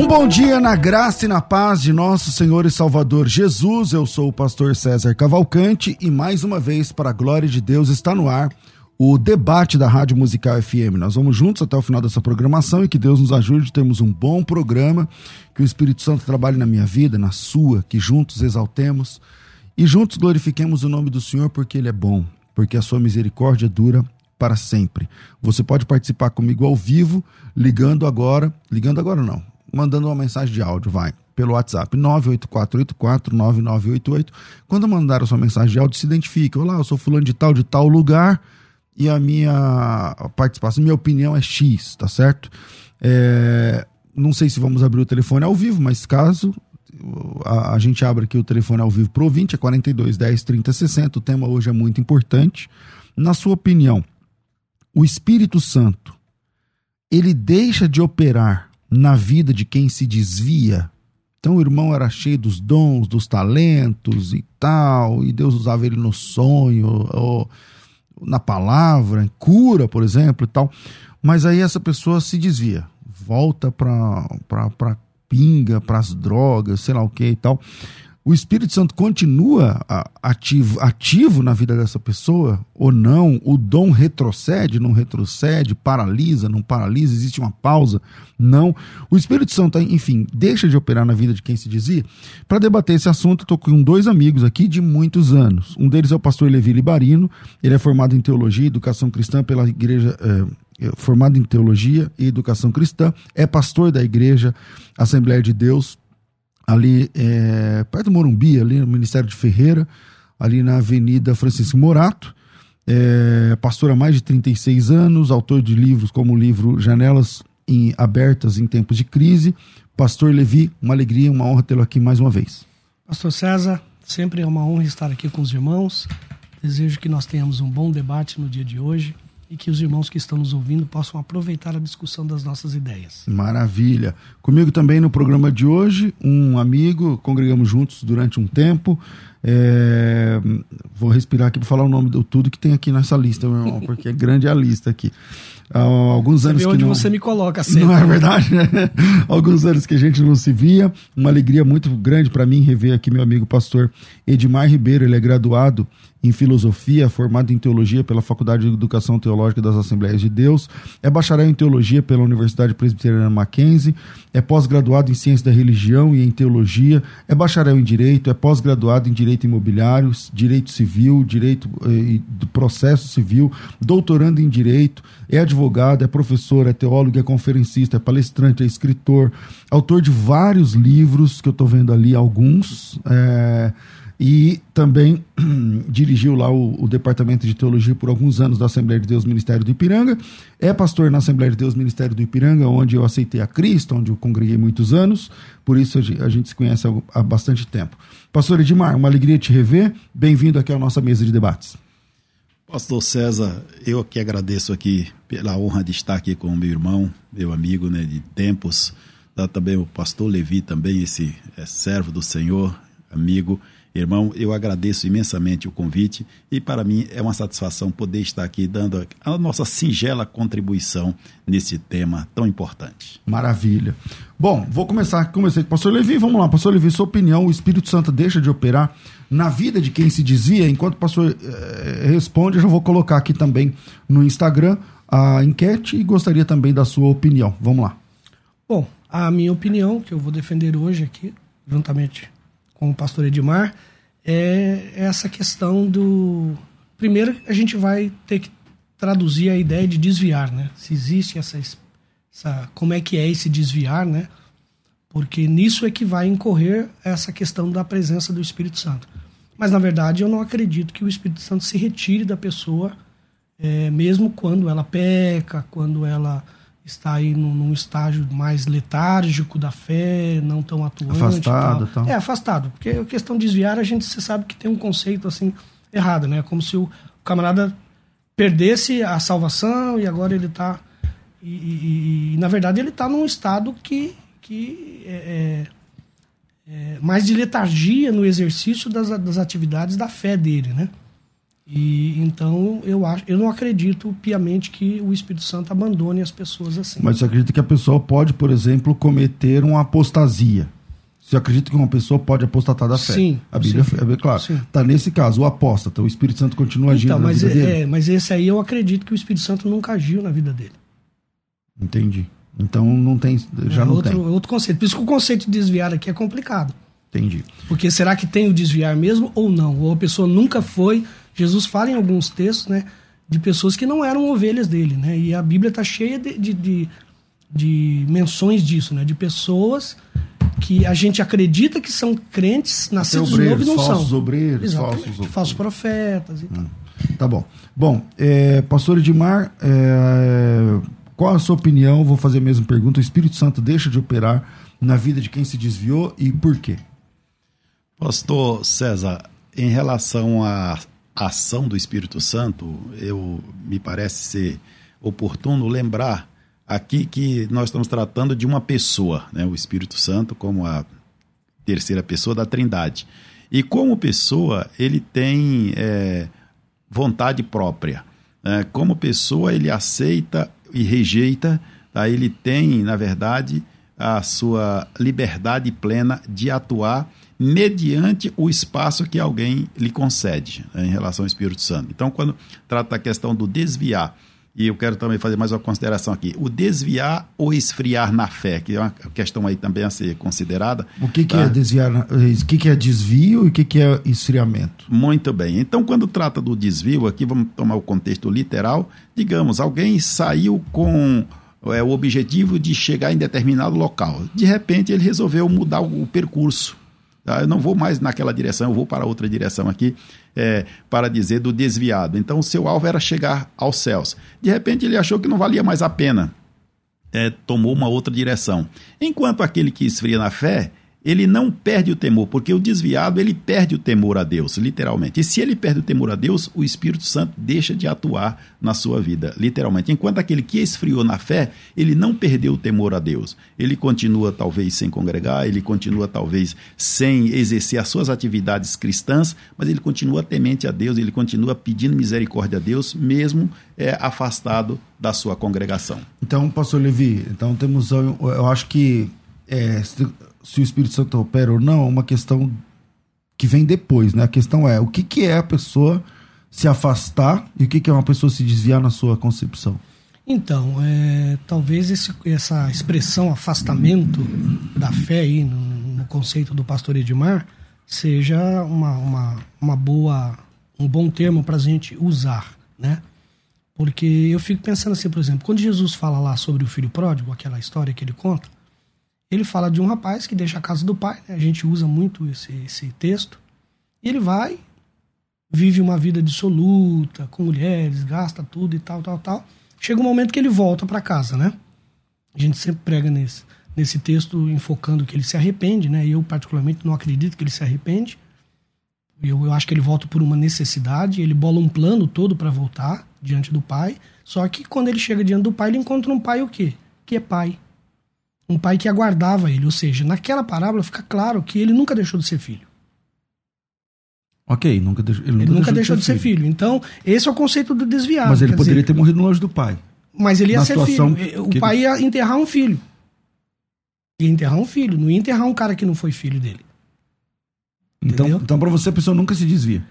Um bom dia na graça e na paz de nosso Senhor e Salvador Jesus. Eu sou o pastor César Cavalcante e mais uma vez, para a glória de Deus, está no ar o debate da Rádio Musical FM. Nós vamos juntos até o final dessa programação e que Deus nos ajude. Temos um bom programa, que o Espírito Santo trabalhe na minha vida, na sua, que juntos exaltemos e juntos glorifiquemos o nome do Senhor porque Ele é bom, porque a sua misericórdia dura para sempre. Você pode participar comigo ao vivo, ligando agora, ligando agora não, mandando uma mensagem de áudio, vai, pelo WhatsApp 984849988. Quando mandar a sua mensagem de áudio, se identifique. Olá, eu sou fulano de tal, de tal lugar, e a minha participação, minha opinião é X, tá certo? É, não sei se vamos abrir o telefone ao vivo, mas caso a, a gente abre aqui o telefone ao vivo para o ouvinte, é 42 10 30 60. O tema hoje é muito importante. Na sua opinião, o Espírito Santo ele deixa de operar na vida de quem se desvia. Então o irmão era cheio dos dons, dos talentos e tal, e Deus usava ele no sonho, ou na palavra, em cura, por exemplo, e tal. Mas aí essa pessoa se desvia, volta para pinga, para as drogas, sei lá o que e tal o Espírito Santo continua ativo, ativo na vida dessa pessoa ou não? O dom retrocede, não retrocede, paralisa, não paralisa, existe uma pausa? Não. O Espírito Santo, enfim, deixa de operar na vida de quem se dizia? Para debater esse assunto, estou com dois amigos aqui de muitos anos. Um deles é o pastor Levi Libarino, ele é formado em teologia e educação cristã pela igreja. É, formado em teologia e educação cristã, é pastor da igreja Assembleia de Deus ali é, perto do Morumbi, ali no Ministério de Ferreira, ali na Avenida Francisco Morato. É, pastor há mais de 36 anos, autor de livros como o livro Janelas em, Abertas em Tempos de Crise. Pastor Levi, uma alegria, uma honra tê-lo aqui mais uma vez. Pastor César, sempre é uma honra estar aqui com os irmãos. Desejo que nós tenhamos um bom debate no dia de hoje e que os irmãos que estão nos ouvindo possam aproveitar a discussão das nossas ideias. Maravilha. Comigo também no programa de hoje, um amigo, congregamos juntos durante um tempo. É... Vou respirar aqui para falar o nome de tudo que tem aqui nessa lista, meu irmão, porque é grande a lista aqui. Há alguns você anos vê onde que não... você me coloca sempre. Não é verdade, né? alguns anos que a gente não se via. Uma alegria muito grande para mim rever aqui meu amigo pastor Edmar Ribeiro. Ele é graduado em filosofia, formado em teologia pela Faculdade de Educação Teológica das Assembleias de Deus, é bacharel em teologia pela Universidade Presbiteriana Mackenzie, é pós-graduado em ciência da religião e em teologia, é bacharel em direito, é pós-graduado em direito imobiliário, direito civil, direito eh, do processo civil, doutorando em direito, é advogado, é professor, é teólogo, é conferencista, é palestrante, é escritor, autor de vários livros que eu estou vendo ali, alguns. É, e também dirigiu lá o, o, Departamento de Teologia por alguns anos da Assembleia de Deus Ministério do Ipiranga. É pastor na Assembleia de Deus Ministério do Ipiranga, onde eu aceitei a Cristo, onde eu congreguei muitos anos, por isso a gente se conhece há, bastante tempo. Pastor Edmar, uma alegria te rever. Bem-vindo aqui à nossa mesa de debates. Pastor César, eu que agradeço aqui pela honra de estar aqui com meu irmão, meu amigo né, de tempos, também o pastor Levi, também esse é, servo do Senhor, amigo. Irmão, eu agradeço imensamente o convite e para mim é uma satisfação poder estar aqui dando a nossa singela contribuição nesse tema tão importante. Maravilha. Bom, vou começar, comecei com o pastor Levi, vamos lá, pastor Levi, sua opinião, o Espírito Santo deixa de operar na vida de quem se dizia, enquanto o pastor eh, responde, eu já vou colocar aqui também no Instagram a enquete e gostaria também da sua opinião. Vamos lá. Bom, a minha opinião, que eu vou defender hoje aqui, juntamente com o pastor Edmar, é essa questão do. Primeiro, a gente vai ter que traduzir a ideia de desviar, né? Se existe essa, essa. Como é que é esse desviar, né? Porque nisso é que vai incorrer essa questão da presença do Espírito Santo. Mas, na verdade, eu não acredito que o Espírito Santo se retire da pessoa é, mesmo quando ela peca, quando ela está aí num, num, estágio mais letárgico da fé, não tão atuante. Afastado. Tal. É, afastado. Porque a questão de desviar, a gente você sabe que tem um conceito assim errado, né? Como se o camarada perdesse a salvação e agora ele está... E, e, e, na verdade, ele está num estado que, que é, é, é, mais de letargia no exercício das, das atividades da fé dele, né? E então eu acho, eu não acredito piamente que o Espírito Santo abandone as pessoas assim. Mas você acredita que a pessoa pode, por exemplo, cometer uma apostasia? Você acredita que uma pessoa pode apostatar da fé? Sim. A Bíblia sim, é claro. Está nesse caso, o apóstata, o Espírito Santo continua agindo então, na mas vida é, dele? É, mas esse aí eu acredito que o Espírito Santo nunca agiu na vida dele. Entendi. Então não tem, já é não outro, tem. outro conceito. Por isso que o conceito de desviar aqui é complicado. Entendi. Porque será que tem o desviar mesmo ou não? Ou a pessoa nunca foi. Jesus fala em alguns textos, né? De pessoas que não eram ovelhas dele, né? E a Bíblia está cheia de, de, de, de menções disso, né? De pessoas que a gente acredita que são crentes, nascidos de novo e não falsos são. Obreiros, Exatamente, falsos, falsos profetas e tal. Tá bom. Bom, é, pastor Edmar, é, qual a sua opinião? Vou fazer a mesma pergunta. O Espírito Santo deixa de operar na vida de quem se desviou e por quê? Pastor César, em relação à ação do Espírito Santo, eu me parece ser oportuno lembrar aqui que nós estamos tratando de uma pessoa, né? o Espírito Santo como a terceira pessoa da Trindade. E como pessoa, ele tem é, vontade própria. Né? Como pessoa, ele aceita e rejeita, tá? ele tem, na verdade, a sua liberdade plena de atuar mediante o espaço que alguém lhe concede né, em relação ao Espírito Santo. Então, quando trata a questão do desviar, e eu quero também fazer mais uma consideração aqui, o desviar ou esfriar na fé, que é uma questão aí também a ser considerada. O que, que tá? é desviar? O que, que é desvio e o que, que é esfriamento? Muito bem. Então, quando trata do desvio, aqui vamos tomar o contexto literal. Digamos, alguém saiu com é, o objetivo de chegar em determinado local. De repente, ele resolveu mudar o percurso. Tá? Eu não vou mais naquela direção, eu vou para outra direção aqui, é, para dizer do desviado. Então, o seu alvo era chegar aos céus. De repente, ele achou que não valia mais a pena. É, tomou uma outra direção. Enquanto aquele que esfria na fé, ele não perde o temor, porque o desviado ele perde o temor a Deus, literalmente. E se ele perde o temor a Deus, o Espírito Santo deixa de atuar na sua vida, literalmente. Enquanto aquele que esfriou na fé, ele não perdeu o temor a Deus. Ele continua talvez sem congregar, ele continua talvez sem exercer as suas atividades cristãs, mas ele continua temente a Deus, ele continua pedindo misericórdia a Deus, mesmo é, afastado da sua congregação. Então, pastor Levi, então temos, eu, acho que é, se o Espírito Santo opera ou não, é uma questão que vem depois, né? A questão é o que, que é a pessoa se afastar e o que, que é uma pessoa se desviar na sua concepção. Então, é, talvez esse, essa expressão afastamento da fé aí no, no conceito do pastor Edmar seja uma, uma, uma boa, um bom termo para a gente usar, né? Porque eu fico pensando assim, por exemplo, quando Jesus fala lá sobre o filho pródigo, aquela história que ele conta, ele fala de um rapaz que deixa a casa do pai, né? a gente usa muito esse, esse texto, e ele vai, vive uma vida dissoluta, com mulheres, gasta tudo e tal, tal, tal. Chega um momento que ele volta para casa, né? A gente sempre prega nesse, nesse texto enfocando que ele se arrepende, né? Eu, particularmente, não acredito que ele se arrepende. Eu, eu acho que ele volta por uma necessidade, ele bola um plano todo para voltar diante do pai. Só que quando ele chega diante do pai, ele encontra um pai o quê? Que é pai um pai que aguardava ele. Ou seja, naquela parábola fica claro que ele nunca deixou de ser filho. Ok, nunca deixou, ele nunca, ele nunca deixou, de ser filho. filho. Então, esse é o conceito do desviado. Mas ele poderia dizer, ter morrido longe do pai. Mas ele ia ser filho. O pai ele... ia enterrar um filho. Ia enterrar um filho, não ia enterrar um cara que não foi filho dele. Então, então para você, a pessoa nunca se desvia.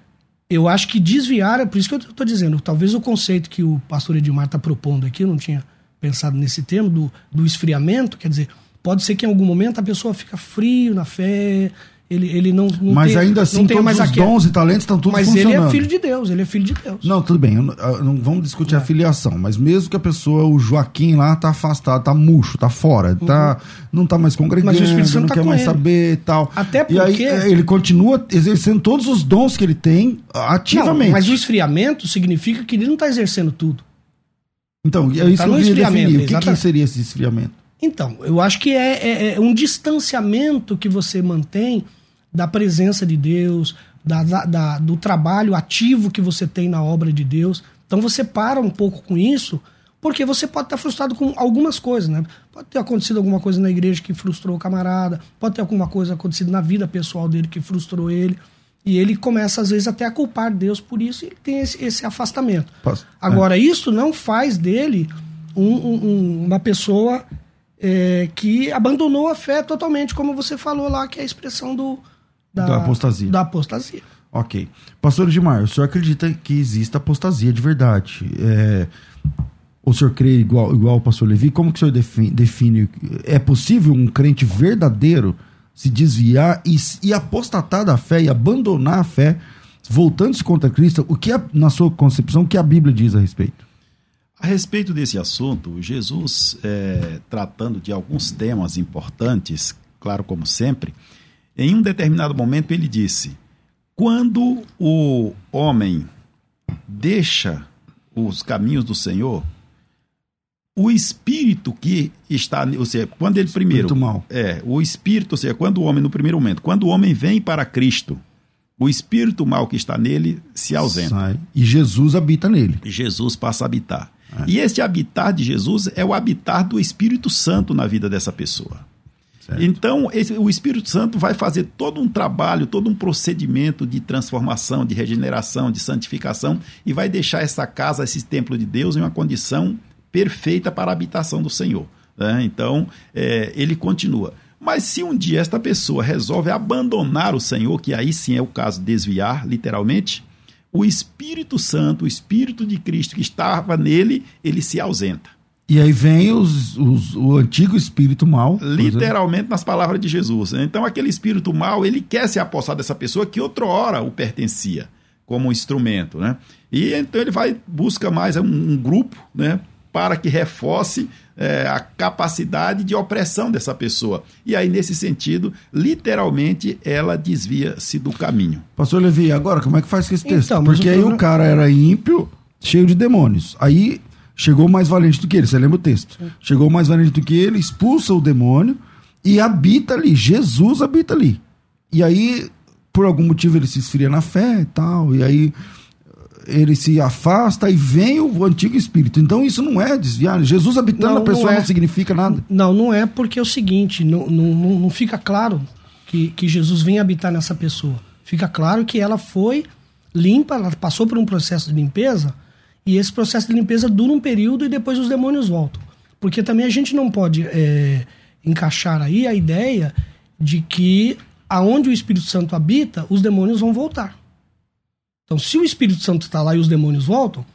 Eu acho que desviar, é por isso que eu estou dizendo, talvez o conceito que o pastor Edmar está propondo aqui, eu não tinha pensado nesse termo do, do esfriamento, quer dizer, pode ser que em algum momento a pessoa fica frio na fé Ele, ele não, não Mas tem, ainda assim, todos mais os aquela- dons e talentos estão todos Mas funcionando. ele é filho de Deus, ele é filho de Deus. Não, tudo bem, não, não- vamos discutir a filiação, mas mesmo que a pessoa, o Joaquim lá, tá afastado, tá murcho, tá fora, tá, não tá mais congregando, Uhum. Mas o Espírito Santo não tá quer mais ele. saber e tal. Até E aí porque- eh, ele continua exercendo todos os dons que ele tem ativamente. Não, mas o esfriamento significa que ele não está exercendo tudo. Então, é isso Tá que eu queria definir. O que, que seria esse esfriamento? Então, eu acho que é, é- é um distanciamento que você mantém da presença de Deus, da- da- do trabalho ativo que você tem na obra de Deus. Então você para um pouco com isso, porque você pode estar frustrado com algumas coisas, né? Pode ter acontecido alguma coisa na igreja que frustrou o camarada, pode ter alguma coisa acontecido na vida pessoal dele que frustrou ele. E ele começa, às vezes, até a culpar Deus por isso, e ele tem esse, esse afastamento. Posso- Agora, isso não faz dele um- um- um- uma pessoa é, que abandonou a fé totalmente, como você falou lá, que é a expressão do, Da apostasia. Da apostasia. Ok. Pastor Edmar, o senhor acredita que exista apostasia de verdade? É, o senhor crê igual, igual o pastor Levi? Como que o senhor define, define- É possível um crente verdadeiro se desviar e, e apostatar da fé e abandonar a fé, voltando-se contra Cristo? O que, na sua concepção, o que a Bíblia diz a respeito? A respeito desse assunto, Jesus, eh, tratando de alguns temas importantes, claro, como sempre, em um determinado momento ele disse: quando o homem deixa os caminhos do Senhor, o espírito que está, ou seja, quando ele primeiro, Espírito mau. é, o espírito, ou seja, quando o homem no primeiro momento, quando o homem vem para Cristo, o espírito mal que está nele se ausenta. Sai. E Jesus habita nele. Jesus passa a habitar. E este habitar de Jesus é o habitar do Espírito Santo na vida dessa pessoa. Certo. Então, esse- o Espírito Santo vai fazer todo um trabalho, todo um procedimento de transformação, de regeneração, de santificação e vai deixar essa casa, esse templo de Deus, em uma condição perfeita para a habitação do Senhor. né? Então, é, ele continua. Mas se um dia esta pessoa resolve abandonar o Senhor, que aí sim é o caso de desviar, literalmente, o Espírito Santo, o Espírito de Cristo que estava nele, ele se ausenta. E aí vem os, os- o antigo espírito mal. Literalmente nas palavras de Jesus. né? Então, aquele espírito mal, ele quer se apossar dessa pessoa que outrora o pertencia como um instrumento, né? E então ele vai, busca mais um, um grupo, né? Para que reforce eh, a capacidade de opressão dessa pessoa. E aí, nesse sentido, literalmente, ela desvia-se do caminho. Pastor Levi, agora como é que faz com esse texto? Então, Porque aí problema- o cara era ímpio, cheio de demônios. Aí chegou mais valente do que ele, você lembra o texto? Chegou mais valente do que ele, expulsa o demônio e habita ali. Jesus habita ali. E aí, por algum motivo, ele se esfria na fé e tal. E aí ele se afasta e vem o antigo espírito. Então isso não é desviar. Jesus habitando Não, na pessoa não não, é. significa nada. Não, não é porque é o seguinte, não, não, não, não fica claro que, que Jesus vem habitar nessa pessoa. Fica claro que ela foi limpa, ela passou por um processo de limpeza, e esse processo de limpeza dura um período e depois os demônios voltam. Porque também a gente não pode é, encaixar aí a ideia de que aonde o Espírito Santo habita, os demônios vão voltar. Então, se o Espírito Santo está lá e os demônios voltam,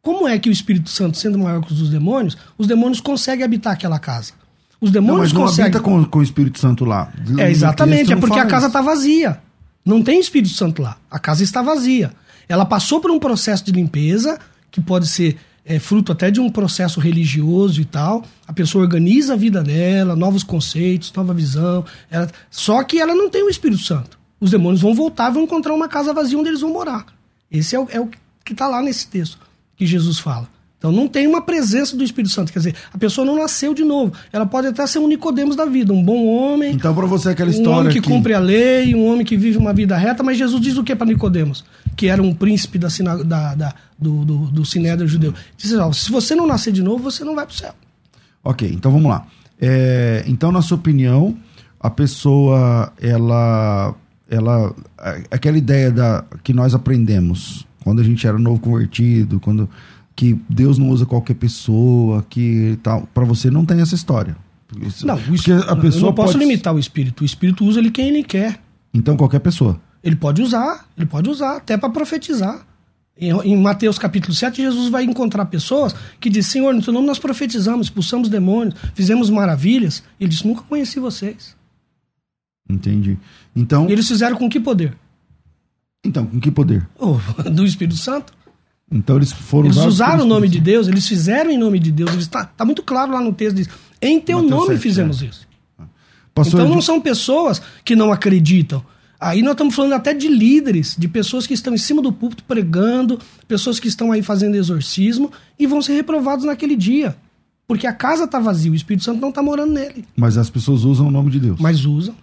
como é que o Espírito Santo, sendo maior que os demônios, os demônios conseguem habitar aquela casa? Os Não, demônios mas não conseguem. habita com, com o Espírito Santo lá. É, exatamente, é não porque a casa está vazia. Não tem Espírito Santo lá. A casa está vazia. Ela passou por um processo de limpeza, que pode ser é, fruto até de um processo religioso e tal. A pessoa organiza a vida dela, novos conceitos, nova visão. Ela- Só que ela não tem o Espírito Santo. Os demônios vão voltar e vão encontrar uma casa vazia onde eles vão morar. Esse é o, é o que está lá nesse texto que Jesus fala. Então não tem uma presença do Espírito Santo. Quer dizer, a pessoa não nasceu de novo. Ela pode até ser um Nicodemos da vida, um bom homem, Então, pra você, aquela um história. homem que, que cumpre a lei, um homem que vive uma vida reta, mas Jesus diz o que para Nicodemos? Que era um príncipe da, da- da- do, do, do sinédrio judeu. Diz assim, ó, se você não nascer de novo, você não vai para o céu. Ok, então vamos lá. É, então, na sua opinião, a pessoa, ela, ela, aquela ideia da que nós aprendemos quando a gente era novo convertido, quando que Deus não usa qualquer pessoa, que tal, para você não tem essa história. Isso- Não, o porque espírito- a pessoa eu não posso pode, limitar o espírito. O espírito usa ele quem ele quer. Então qualquer pessoa. Ele pode usar, ele pode usar, até para profetizar. Em, em Mateus capítulo 7, Jesus vai encontrar pessoas que dizem, Senhor, no teu nome nós profetizamos, expulsamos demônios, fizemos maravilhas. Ele disse, nunca conheci vocês. Entendi. Então, E eles fizeram com que poder? então com que poder? Oh, do Espírito Santo. Então eles foram Eles usaram o nome de Deus, eles fizeram em nome de Deus. Eles tá, tá muito claro lá no texto. Diz, em teu Mateus nome 7, fizemos é. isso. Santo. Pastor, então não são pessoas que não acreditam. Aí nós estamos falando até de líderes, de pessoas que estão em cima do púlpito pregando, pessoas que estão aí fazendo exorcismo e vão ser reprovados naquele dia. Porque a casa está vazia, o Espírito Santo não está morando nele. mas as pessoas usam o nome de Deus. Mas usam.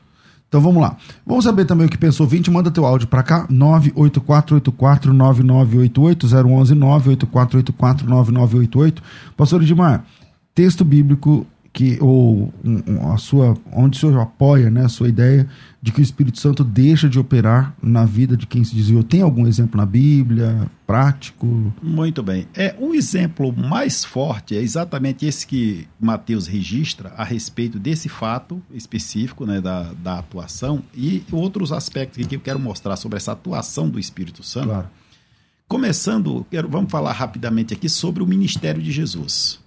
Então vamos lá. Vamos saber também o que pensou ouvinte. Manda teu áudio para cá. 984849988 011 984849988. Pastor Edmar, texto bíblico que ou um, um, a sua onde o senhor apoia, né, a sua ideia de que o Espírito Santo deixa de operar na vida de quem se desviou. Tem algum exemplo na Bíblia prático? Muito bem. É o exemplo mais forte é exatamente esse que Mateus registra a respeito desse fato específico, né, da, da atuação e outros aspectos que eu quero mostrar sobre essa atuação do Espírito Santo. Claro. Começando, quero, vamos falar rapidamente aqui sobre o ministério de Jesus.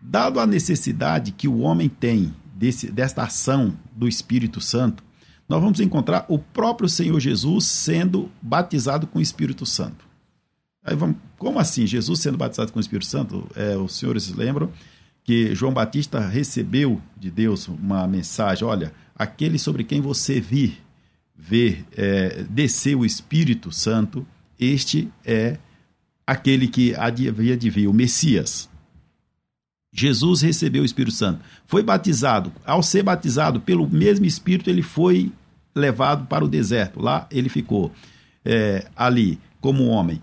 Dado a necessidade que o homem tem desse, desta ação do Espírito Santo, nós vamos encontrar o próprio Senhor Jesus sendo batizado com o Espírito Santo. Aí vamos, como assim? Jesus sendo batizado com o Espírito Santo? É, os senhores lembram que João Batista recebeu de Deus uma mensagem: olha, aquele sobre quem você vir, ver, é, descer o Espírito Santo, este é aquele que havia de vir, o Messias. Jesus recebeu o Espírito Santo, foi batizado. Ao ser batizado pelo mesmo Espírito, ele foi levado para o deserto. Lá ele ficou é, ali como homem.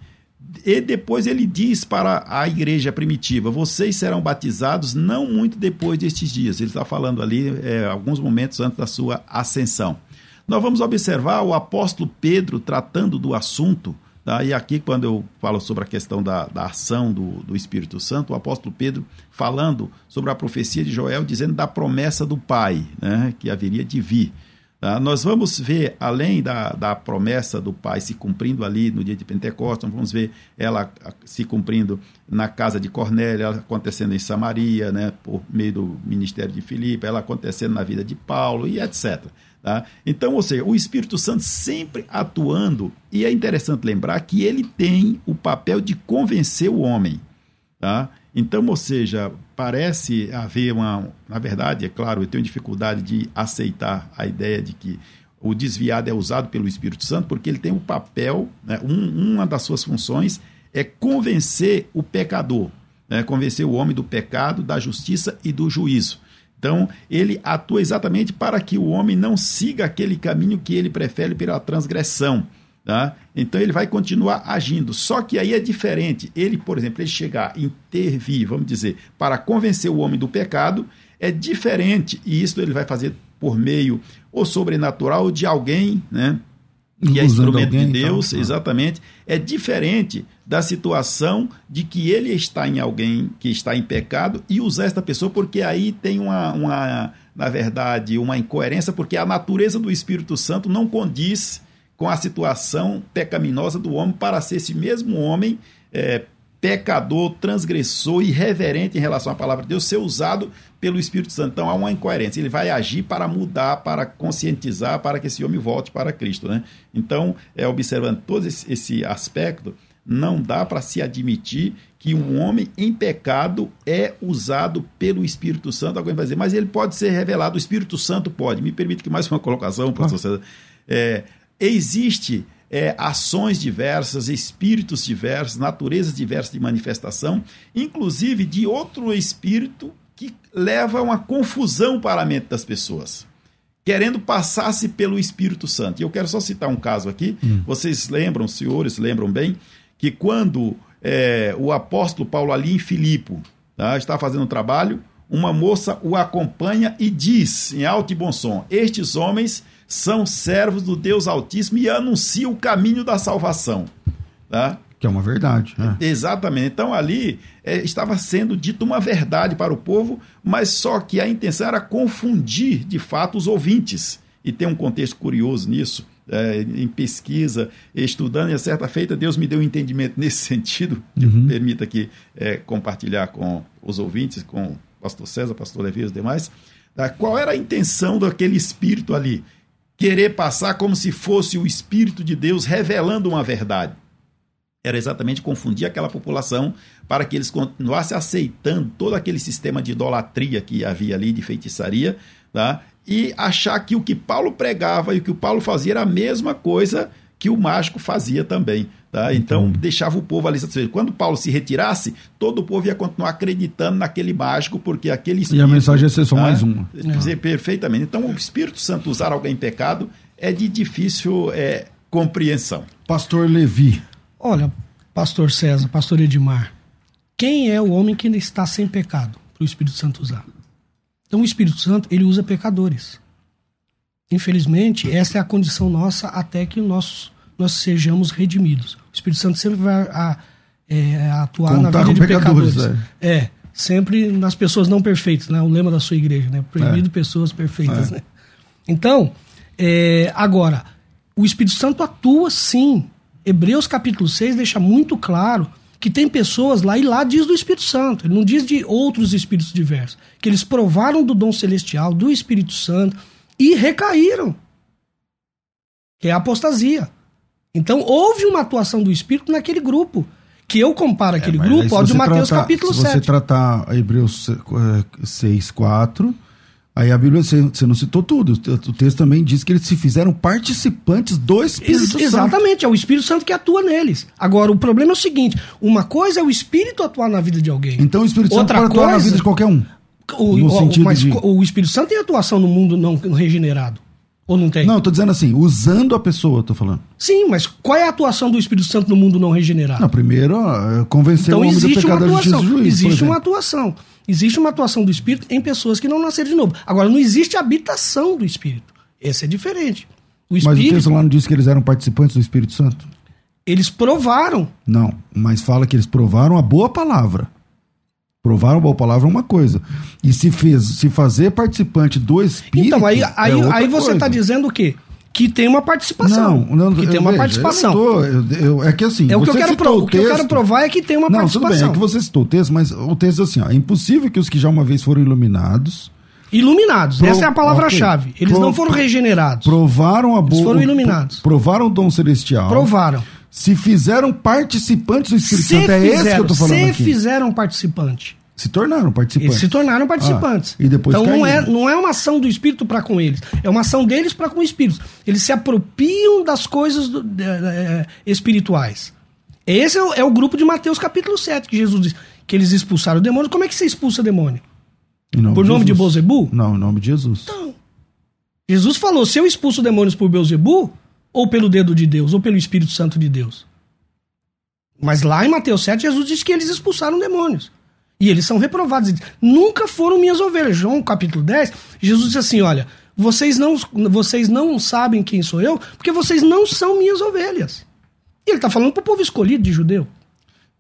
E depois ele diz para a igreja primitiva: vocês serão batizados não muito depois destes dias. Ele está falando ali é, alguns momentos antes da sua ascensão. Nós vamos observar o apóstolo Pedro tratando do assunto. Tá? E aqui, quando eu falo sobre a questão da, da ação do, do Espírito Santo, o apóstolo Pedro falando sobre a profecia de Joel, dizendo da promessa do Pai, né? que haveria de vir. Tá? Nós vamos ver, além da, da promessa do Pai se cumprindo ali no dia de Pentecostes, vamos ver ela se cumprindo na casa de Cornélio, ela acontecendo em Samaria, né, por meio do ministério de Filipe, ela acontecendo na vida de Paulo e etc. Tá? Então, ou seja, o Espírito Santo sempre atuando, e é interessante lembrar que ele tem o papel de convencer o homem. Tá? Então, ou seja, parece haver uma. Na verdade, é claro, eu tenho dificuldade de aceitar a ideia de que o desviado é usado pelo Espírito Santo, porque ele tem um papel, né, um, uma das suas funções é convencer o pecador, né, convencer o homem do pecado, da justiça e do juízo. Então, ele atua exatamente para que o homem não siga aquele caminho que ele prefere pela transgressão. Tá? Então ele vai continuar agindo. Só que aí é diferente. Ele, por exemplo, ele chegar, intervir, vamos dizer, para convencer o homem do pecado, é diferente. E isso ele vai fazer por meio ou sobrenatural de alguém, né? Que é instrumento de Deus, então. exatamente. É diferente da situação de que ele está em alguém que está em pecado e usar esta pessoa, porque aí tem uma, uma na verdade, uma incoerência, porque a natureza do Espírito Santo não condiz com a situação pecaminosa do homem para ser esse mesmo homem é, pecador, transgressor, irreverente em relação à palavra de Deus, ser usado pelo Espírito Santo. Então há uma incoerência. Ele vai agir para mudar, para conscientizar, para que esse homem volte para Cristo. Né? Então, é, observando todo esse, esse aspecto, não dá para se admitir que um homem em pecado é usado pelo Espírito Santo. Alguém vai dizer, mas ele pode ser revelado, o Espírito Santo pode. Me permite que mais uma colocação, pastor César. É, existe é, ações diversas, espíritos diversos, naturezas diversas de manifestação, inclusive de outro espírito que leva a uma confusão para a mente das pessoas, querendo passar-se pelo Espírito Santo. E eu quero só citar um caso aqui. Hum. Vocês lembram, senhores, lembram bem, que quando é, o apóstolo Paulo ali em Filipe tá, está fazendo um trabalho, uma moça o acompanha e diz, em alto e bom som, estes homens são servos do Deus Altíssimo e anunciam o caminho da salvação. Tá? Que é uma verdade. Né? Exatamente. Então ali é, estava sendo dito uma verdade para o povo, mas só que a intenção era confundir de fato os ouvintes. E tem um contexto curioso nisso. É, em pesquisa, estudando, e a certa feita, Deus me deu um entendimento nesse sentido. Uhum. Permita aqui é, compartilhar com os ouvintes, com o pastor César, pastor Levi e os demais. Tá? Qual era a intenção daquele espírito ali? Querer passar como se fosse o Espírito de Deus revelando uma verdade. Era exatamente confundir aquela população para que eles continuassem aceitando todo aquele sistema de idolatria que havia ali, de feitiçaria, tá? e achar que o que Paulo pregava e o que o Paulo fazia era a mesma coisa que o mágico fazia também. Tá? Então, deixava o povo ali satisfeito. Quando Paulo se retirasse, todo o povo ia continuar acreditando naquele mágico, porque aquele espírito. E a mensagem ia ser só tá? mais uma. Dizer, perfeitamente. Então, o Espírito Santo usar alguém em pecado é de difícil é, compreensão. Pastor Levi. Olha, Pastor César, Pastor Edmar, quem é o homem que ainda está sem pecado para o Espírito Santo usar? Então, o Espírito Santo, ele usa pecadores. Infelizmente, essa é a condição nossa até que nossos, nós sejamos redimidos. O Espírito Santo sempre vai a, é, atuar Contar na vida de pecadores. pecadores. É. é. sempre nas pessoas não perfeitas, né? O lema da sua igreja, né? Proibido é. pessoas perfeitas, é. né? Então, é, agora, o Espírito Santo atua sim. Hebreus capítulo 6 deixa muito claro que tem pessoas lá, e lá diz do Espírito Santo, ele não diz de outros espíritos diversos, que eles provaram do dom celestial, do Espírito Santo, e recaíram. Que é a apostasia. Então houve uma atuação do Espírito naquele grupo. Que eu comparo aquele é, grupo ao de Mateus tratar, capítulo se 7. Se você tratar Hebreus 6, 4, aí a Bíblia, você, não citou tudo. O texto também diz que eles se fizeram participantes do Espírito Ex Santo. Exatamente, é o Espírito Santo que atua neles. Agora, o problema é o seguinte: uma coisa é o Espírito atuar na vida de alguém. Então o Espírito Outra Santo pode coisa, atuar na vida de qualquer um. O, no o, sentido mas de... o Espírito Santo tem atuação no mundo não regenerado. Ou não tem? Não, tô dizendo assim, usando a pessoa, tô falando. Sim, mas qual é a atuação do Espírito Santo no mundo não regenerado? Não, primeiro, convencer então, o homem do pecado uma atuação, juiz, Existe uma atuação. Existe uma atuação do Espírito em pessoas que não nasceram de novo. Agora, não existe habitação do Espírito. Esse é diferente. O Espírito, mas o texto lá não disse que eles eram participantes do Espírito Santo? Eles provaram. Não, mas fala que eles provaram a boa palavra. Provar uma boa palavra é uma coisa. E se, fez, se fazer participante do Espírito. Então, aí, aí, é aí você está dizendo o quê? Que tem uma participação. Não, não que tem uma participação. Eu tô, eu, eu, é que assim. É o, que eu, quero pro, o, texto, que eu quero provar é que tem uma não, participação. Tudo bem, é que você citou o texto, mas o texto é assim: ó, é impossível que os que já uma vez foram iluminados. Iluminados, Pro, essa é a palavra-chave. Okay. Eles Pro, não foram regenerados. Provaram a boa. Eles foram iluminados. Provaram o dom celestial. Provaram se fizeram participantes do Espírito se Santo. É fizeram, esse que eu tô falando se aqui. Se fizeram participante. Se tornaram participantes. Eles se tornaram participantes. Ah, e depois então não é, não é uma ação do Espírito para com eles. É uma ação deles para com o Espírito. Eles se apropriam das coisas do, é, espirituais. Esse é o, é o, grupo de Mateus capítulo 7, que Jesus diz que eles expulsaram o demônio. Como é que você expulsa demônio? Nome por de nome Jesus. de Bozebu? Não, em nome de Jesus. Então, Jesus falou: se eu expulso demônios por Beuzebu, ou pelo dedo de Deus, ou pelo Espírito Santo de Deus. Mas lá em Mateus 7, Jesus diz que eles expulsaram demônios. E eles são reprovados. Nunca foram minhas ovelhas. João capítulo 10, Jesus disse assim: olha, vocês não, vocês não sabem quem sou eu, porque vocês não são minhas ovelhas. E ele está falando para o povo escolhido de judeu.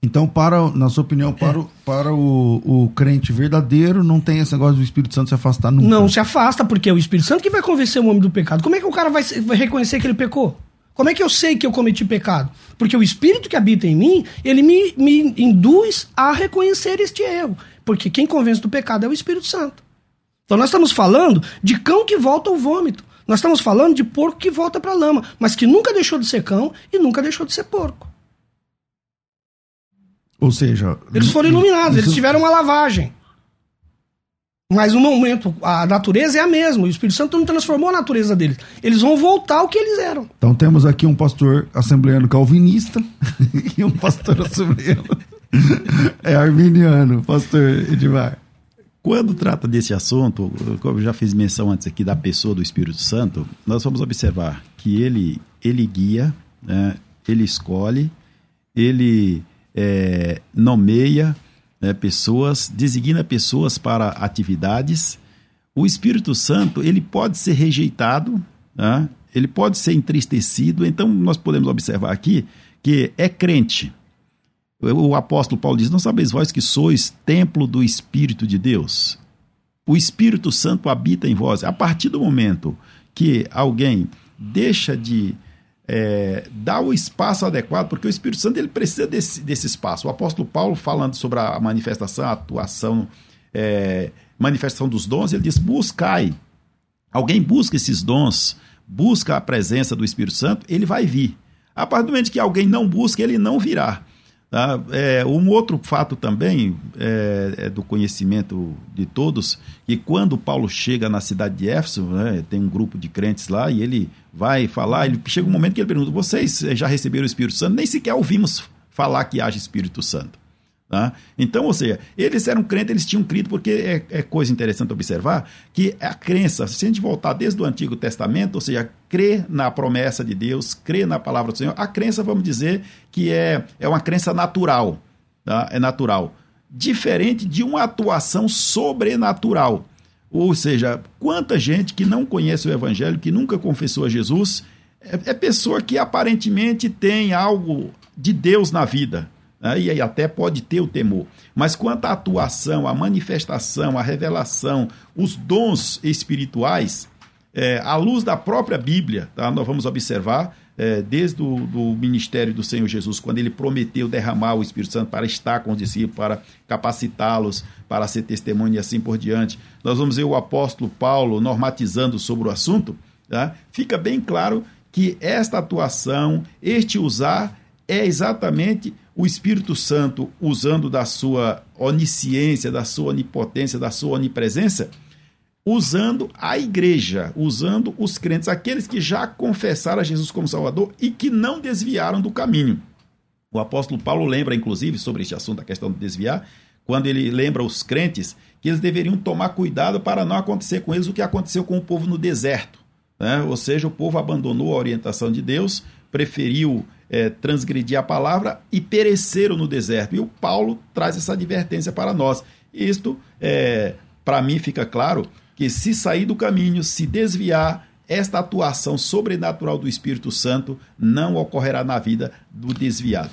Então, para, na sua opinião, para, é. o, para o, o crente verdadeiro, não tem esse negócio do Espírito Santo se afastar nunca? Não se afasta, porque é o Espírito Santo que vai convencer o homem do pecado. Como é que o cara vai, vai reconhecer que ele pecou? Como é que eu sei que eu cometi pecado? Porque o Espírito que habita em mim, ele me, me induz a reconhecer este erro. Porque quem convence do pecado é o Espírito Santo. Então nós estamos falando de cão que volta ao vômito. Nós estamos falando de porco que volta para a lama, mas que nunca deixou de ser cão e nunca deixou de ser porco. Ou seja, eles foram iluminados, isso... eles tiveram uma lavagem. Mas no momento, a natureza é a mesma. O Espírito Santo não transformou a natureza deles. Eles vão voltar ao que eles eram. Então temos aqui um pastor assembleano calvinista e um pastor assembleano é arminiano, pastor Edmar. Quando trata desse assunto, como eu já fiz menção antes aqui da pessoa do Espírito Santo, nós vamos observar que ele, ele guia, né, ele escolhe, ele é, nomeia, né, pessoas, designa pessoas para atividades. O Espírito Santo ele pode ser rejeitado, né, ele pode ser entristecido. Então nós podemos observar aqui que é crente. O apóstolo Paulo diz: Não sabeis vós que sois templo do Espírito de Deus? O Espírito Santo habita em vós. A partir do momento que alguém deixa de é, dá o espaço adequado, porque o Espírito Santo ele precisa desse, desse espaço. O apóstolo Paulo, falando sobre a manifestação, a atuação, é, manifestação dos dons, ele diz: buscai. Alguém busca esses dons busca a presença do Espírito Santo, ele vai vir. A partir do momento que alguém não busca, ele não virá. Tá? É, um outro fato também é, é, do conhecimento de todos, que quando Paulo chega na cidade de Éfeso, né, tem um grupo de crentes lá, e ele vai falar, ele chega um momento que ele pergunta, vocês já receberam o Espírito Santo? Nem sequer ouvimos falar que haja Espírito Santo. Tá? Então, ou seja, eles eram crentes, eles tinham crido, porque é, é, coisa interessante observar que a crença, se a gente voltar desde o Antigo Testamento, ou seja, crer na promessa de Deus, crer na palavra do Senhor, a crença, vamos dizer, que é, é uma crença natural, tá? é natural, diferente de uma atuação sobrenatural. Ou seja, quanta gente que não conhece o Evangelho, que nunca confessou a Jesus, é, é pessoa que aparentemente tem algo de Deus na vida, né? e aí até pode ter o temor. Mas quanto à atuação, à manifestação, à revelação, os dons espirituais, é, à luz da própria Bíblia, tá? nós vamos observar é, desde o do ministério do Senhor Jesus, quando ele prometeu derramar o Espírito Santo para estar com os discípulos, para capacitá-los, para ser testemunho e assim por diante. Nós vamos ver o apóstolo Paulo normatizando sobre o assunto. Tá? Fica bem claro que esta atuação, este usar, é exatamente o Espírito Santo usando da sua onisciência, da sua onipotência, da sua onipresença, usando a igreja, usando os crentes, aqueles que já confessaram a Jesus como Salvador e que não desviaram do caminho. O apóstolo Paulo lembra, inclusive, sobre este assunto, a questão de desviar, quando ele lembra os crentes que eles deveriam tomar cuidado para não acontecer com eles o que aconteceu com o povo no deserto. Né? Ou seja, o povo abandonou a orientação de Deus, preferiu é, transgredir a palavra e pereceram no deserto. E o Paulo traz essa advertência para nós. Isto, é, para mim, fica claro que se sair do caminho, se desviar, esta atuação sobrenatural do Espírito Santo não ocorrerá na vida do desviado.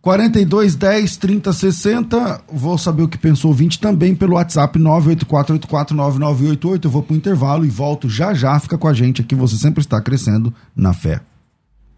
42 10 30 60. Vou saber o que pensou o ouvinte também pelo WhatsApp 984849988. Eu vou para o intervalo e volto já já. Fica com a gente aqui. Você sempre está crescendo na fé.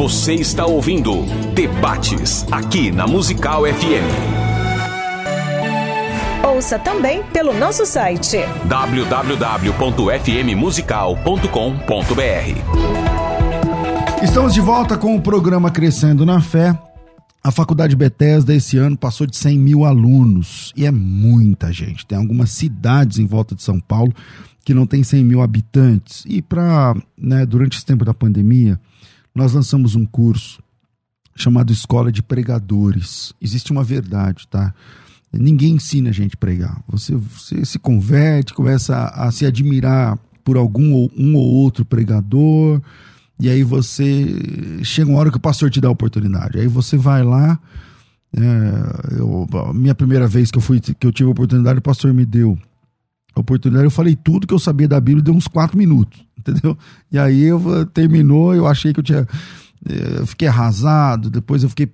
Você está ouvindo Debates aqui na Musical FM. Ouça também pelo nosso site www.fmmusical.com.br. Estamos de volta com o programa Crescendo na Fé. A Faculdade Bethesda esse ano passou de 100 mil alunos e é muita gente. Tem algumas cidades em volta de São Paulo que não tem 100 mil habitantes. E para, né, durante esse tempo da pandemia, nós lançamos um curso chamado Escola de Pregadores. Existe uma verdade, tá? Ninguém ensina a gente a pregar. Você, você se converte, começa a, a se admirar por algum ou um ou outro pregador e aí você chega uma hora que o pastor te dá a oportunidade. Aí você vai lá. É, eu, minha primeira vez que eu fui que eu tive a oportunidade, o pastor me deu a oportunidade. Eu falei tudo que eu sabia da Bíblia, deu uns quatro minutos, entendeu? E aí eu terminou, eu achei que eu tinha eu fiquei arrasado, depois eu fiquei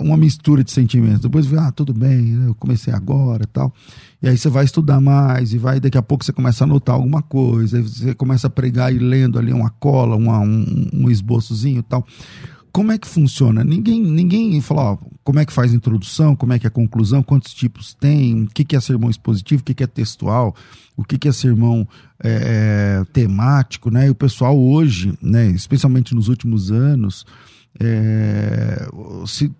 uma mistura de sentimentos. Depois eu falei, ah, tudo bem, né, eu comecei agora tal. E aí você vai estudar mais, e vai, daqui a pouco você começa a anotar alguma coisa, aí você começa a pregar e lendo ali uma cola, uma, um, um esboçozinho tal. Como é que funciona? Ninguém, ninguém fala ó, como é que faz a introdução, como é que é a conclusão, quantos tipos tem, o que, que é sermão expositivo, o que, que é textual, o que, que é sermão é, temático, né? E o pessoal hoje, né, especialmente nos últimos anos, é, se,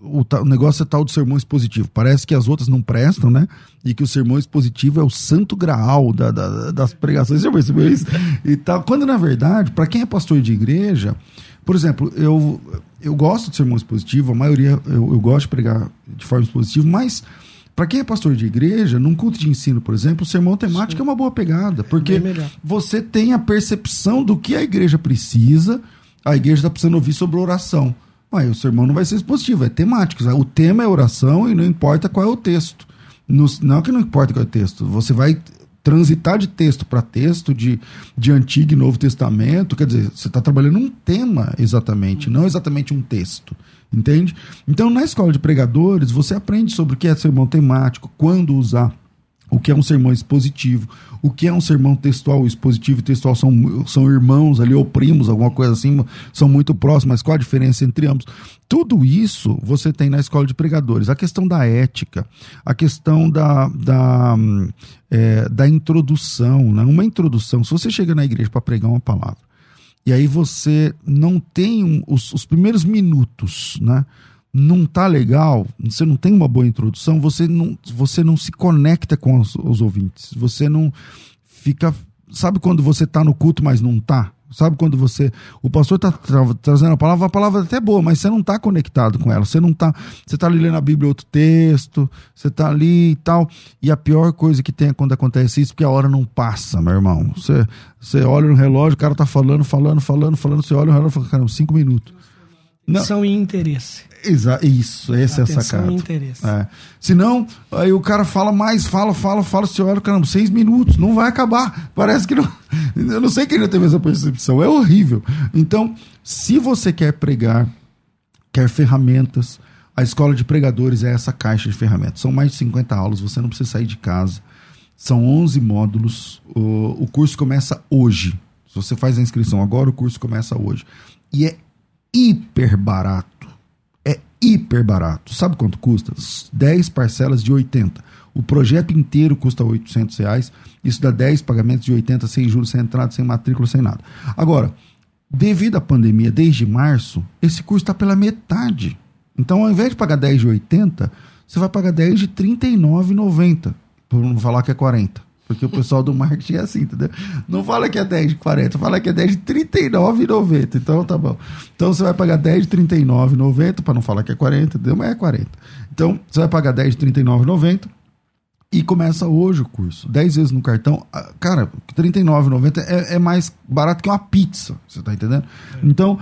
o, o, negócio é tal do sermão expositivo. Parece que as outras não prestam, né? E que o sermão expositivo é o santo graal da, da, das pregações. Você já percebeu isso? E tal. Quando, na verdade, para quem é pastor de igreja, por exemplo, eu, eu gosto de sermão expositivo, a maioria eu, eu gosto de pregar de forma expositiva, mas para quem é pastor de igreja, num culto de ensino, por exemplo, o sermão temático Sim. é uma boa pegada, porque você tem a percepção do que a igreja precisa, a igreja está precisando ouvir sobre oração. Aí o sermão não vai ser expositivo, é temático. O tema é oração e não importa qual é o texto. No, não que não importa qual é o texto, você vai transitar de texto para texto, de, de Antigo e Novo Testamento, quer dizer, você está trabalhando um tema exatamente, não exatamente um texto. Entende? Então, na escola de pregadores, você aprende sobre o que é sermão temático, quando usar o que é um sermão expositivo, o que é um sermão textual. O expositivo e textual são, são irmãos ali, ou primos, alguma coisa assim, são muito próximos, mas qual a diferença entre ambos? Tudo isso você tem na escola de pregadores. A questão da ética, a questão da, da, é, da introdução, né? uma introdução. Se você chega na igreja para pregar uma palavra, e aí você não tem um, os, os primeiros minutos, né? Não tá legal, você não tem uma boa introdução, você não, você não se conecta com os, os ouvintes. Você não fica. Sabe quando você tá no culto, mas não tá? Sabe quando você. O pastor tá tra trazendo a palavra, a palavra é até boa, mas você não tá conectado com ela. Você não tá. Você tá ali lendo a Bíblia outro texto, você tá ali e tal. E a pior coisa que tem é quando acontece isso, porque a hora não passa, meu irmão. Você, você olha no relógio, o cara tá falando, falando, falando, falando, você olha no relógio e fala, caramba, cinco minutos. Não. São em interesse. Exa isso, essa Atenção é a sacada. E interesse. É. Senão, aí o cara fala mais, fala, fala, fala, você olha, caramba, seis minutos, não vai acabar. Parece que não. Eu não sei quem já teve essa percepção, é horrível. Então, se você quer pregar, quer ferramentas, a escola de pregadores é essa caixa de ferramentas. São mais de 50 aulas, você não precisa sair de casa. São 11 módulos. O, o curso começa hoje. Se você faz a inscrição agora, o curso começa hoje. E é hiper barato. É hiper barato. Sabe quanto custa? 10 parcelas de 80. O projeto inteiro custa 800 reais. Isso dá 10 pagamentos de 80 sem juros, sem entrada, sem matrícula, sem nada. Agora, devido à pandemia, desde março, esse curso está pela metade. Então, ao invés de pagar 10 de 80, você vai pagar 10 de 39,90. Por não falar que é 40. Porque o pessoal do marketing é assim, entendeu? Não fala que é 10 de 40, fala que é 10 de 39,90. Então tá bom. Então você vai pagar 10 de 39,90, para não falar que é 40, entendeu? Mas é 40. Então você vai pagar 10 de 39,90 e começa hoje o curso. 10 vezes no cartão. Ah, cara, 39,90 é, é mais barato que uma pizza. Você tá entendendo? Então,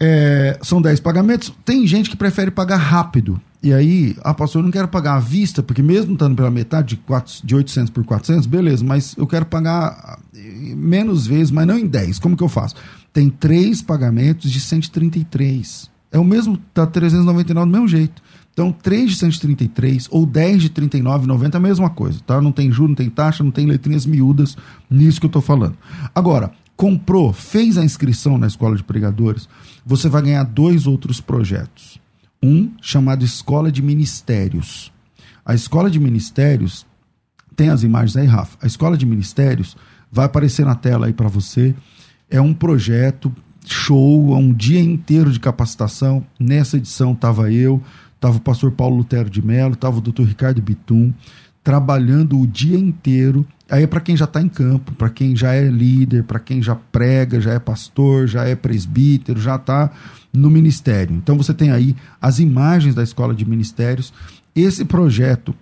é, são 10 pagamentos. Tem gente que prefere pagar rápido. E aí, ah, pastor, eu não quero pagar à vista, porque mesmo estando pela metade de, 4, de 800 por 400, beleza, mas eu quero pagar eh, menos vezes, mas não em 10. Como que eu faço? Tem três pagamentos de 133. É o mesmo, tá 399 do mesmo jeito. Então, 3 de 133 ou 10 de 39,90 é a mesma coisa, tá? Não tem juros, não tem taxa, não tem letrinhas miúdas nisso que eu tô falando. Agora, comprou, fez a inscrição na escola de pregadores, você vai ganhar dois outros projetos. Um chamado Escola de Ministérios. A Escola de Ministérios tem as imagens aí, Rafa. A Escola de Ministérios vai aparecer na tela aí para você. É um projeto show, é um dia inteiro de capacitação. Nessa edição estava eu, estava o pastor Paulo Lutero de Mello, estava o doutor Ricardo Bitum, trabalhando o dia inteiro. Aí para quem já está em campo, para quem já é líder, para quem já prega, já é pastor, já é presbítero, já está no ministério. Então você tem aí as imagens da escola de ministérios. Esse projeto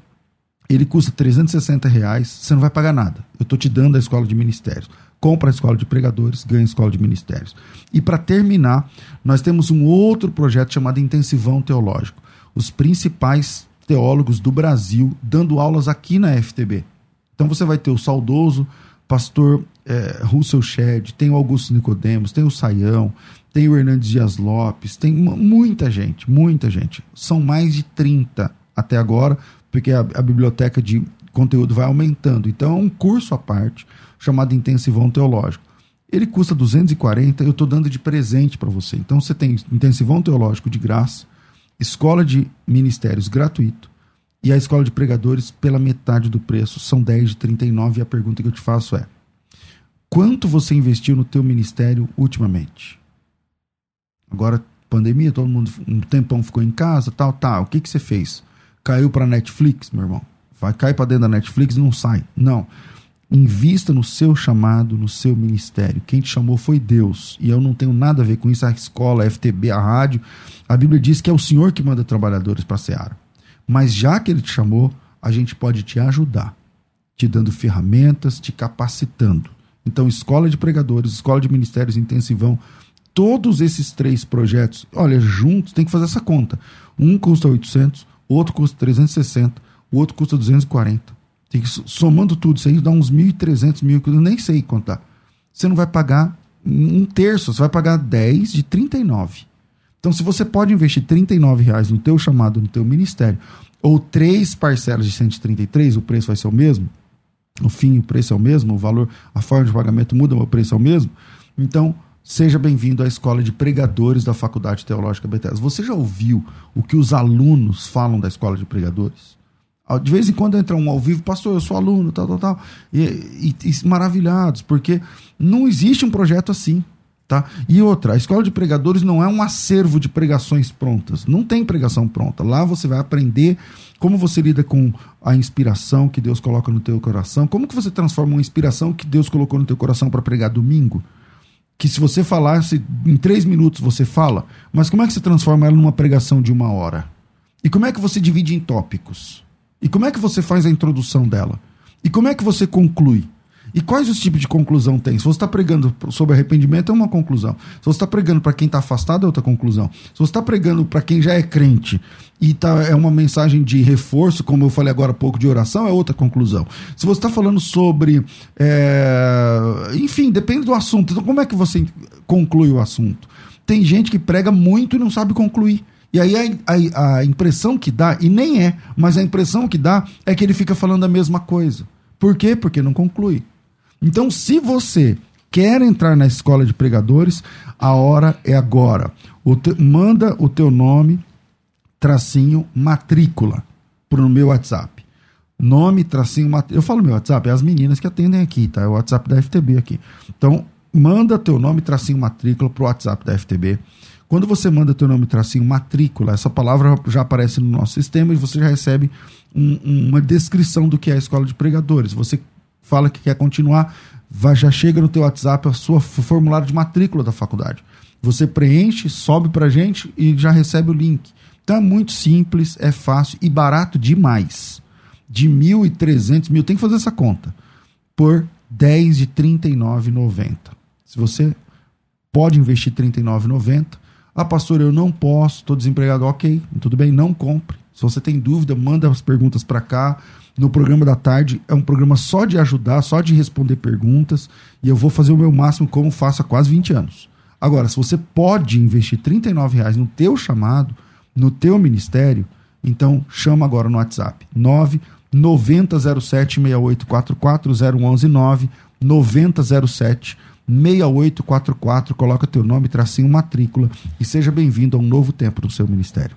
ele custa 360 reais, você não vai pagar nada. Eu estou te dando a escola de ministérios. Compra a escola de pregadores, ganha a escola de ministérios. E para terminar, nós temos um outro projeto chamado Intensivão Teológico. Os principais teólogos do Brasil dando aulas aqui na FTB. Então você vai ter o saudoso pastor é, Russell Shedd, tem o Augusto Nicodemos, tem o Saião, tem o Hernandes Dias Lopes, tem muita gente, muita gente. São mais de 30 até agora, porque a, a biblioteca de conteúdo vai aumentando. Então é um curso à parte, chamado Intensivão Teológico. Ele custa 240, eu estou dando de presente para você. Então você tem Intensivão Teológico de graça, Escola de Ministérios gratuito e a Escola de Pregadores pela metade do preço, são 10 de 39 e a pergunta que eu te faço é: quanto você investiu no teu ministério ultimamente? Agora, pandemia, todo mundo um tempão ficou em casa, tal, tal. O que que você fez? Caiu para Netflix, meu irmão? Vai cair para dentro da Netflix e não sai. Não. Invista no seu chamado, no seu ministério. Quem te chamou foi Deus. E eu não tenho nada a ver com isso. A escola, a FTB, a rádio. A Bíblia diz que é o Senhor que manda trabalhadores para a seara. Mas já que Ele te chamou, a gente pode te ajudar, te dando ferramentas, te capacitando. Então, escola de pregadores, escola de ministérios intensivão, todos esses três projetos, olha, juntos, tem que fazer essa conta. Um custa 800, outro custa 360, o outro custa 240. Tem que, somando tudo, isso aí dá uns 1.300, mil, eu nem sei contar. Você não vai pagar um terço, você vai pagar 10 de 39. Então, se você pode investir 39 reais no teu chamado, no teu ministério, ou três parcelas de 133, o preço vai ser o mesmo, no fim o preço é o mesmo, o valor, a forma de pagamento muda, mas o preço é o mesmo. Então, seja bem-vindo à Escola de Pregadores da Faculdade Teológica Bethesda. Você já ouviu o que os alunos falam da Escola de Pregadores? De vez em quando entra um ao vivo, pastor, eu sou aluno, tal, tal, tal. E, e, e maravilhados, porque não existe um projeto assim. Tá? E outra, a escola de pregadores não é um acervo de pregações prontas. Não tem pregação pronta. Lá você vai aprender como você lida com a inspiração que Deus coloca no teu coração. Como que você transforma uma inspiração que Deus colocou no teu coração para pregar domingo? Que se você falasse em três minutos você fala, mas como é que você transforma ela numa pregação de uma hora? E como é que você divide em tópicos? E como é que você faz a introdução dela? E como é que você conclui? E quais os tipos de conclusão tem? Se você está pregando sobre arrependimento, é uma conclusão. Se você está pregando para quem está afastado, é outra conclusão. Se você está pregando para quem já é crente e tá, é uma mensagem de reforço, como eu falei agora há pouco, de oração, é outra conclusão. Se você está falando sobre. É... Enfim, depende do assunto. Então, como é que você conclui o assunto? Tem gente que prega muito e não sabe concluir. E aí a, a, a, impressão que dá, e nem é, mas a impressão que dá é que ele fica falando a mesma coisa. Por quê? Porque não conclui. Então, se você quer entrar na escola de pregadores, a hora é agora. O te, manda o teu nome, tracinho, matrícula, para o meu WhatsApp. Nome, tracinho, matrícula. Eu falo meu WhatsApp, é as meninas que atendem aqui, tá? É o WhatsApp da FTB aqui. Então, manda teu nome, tracinho, matrícula para o WhatsApp da FTB. Quando você manda teu nome, tracinho, matrícula, essa palavra já aparece no nosso sistema e você já recebe um, uma descrição do que é a escola de pregadores. Você fala que quer continuar, vai, já chega no teu WhatsApp a sua formulário de matrícula da faculdade. Você preenche, sobe pra gente e já recebe o link. Então é muito simples, é fácil e barato demais. De 1.300 mil, tem que fazer essa conta. Por 10 de R$ 39,90. Se você pode investir R$ 39,90, ah, pastor, eu não posso, estou desempregado. Ok, tudo bem, não compre. Se você tem dúvida, manda as perguntas para cá no programa da tarde. É um programa só de ajudar, só de responder perguntas. E eu vou fazer o meu máximo como faço há quase 20 anos. Agora, se você pode investir R$ reais no teu chamado, no teu ministério, então chama agora no WhatsApp. 9 9007 6844 011 9 9007 6844. Coloca teu nome, tracinho, matrícula e seja bem-vindo a um novo tempo no seu ministério.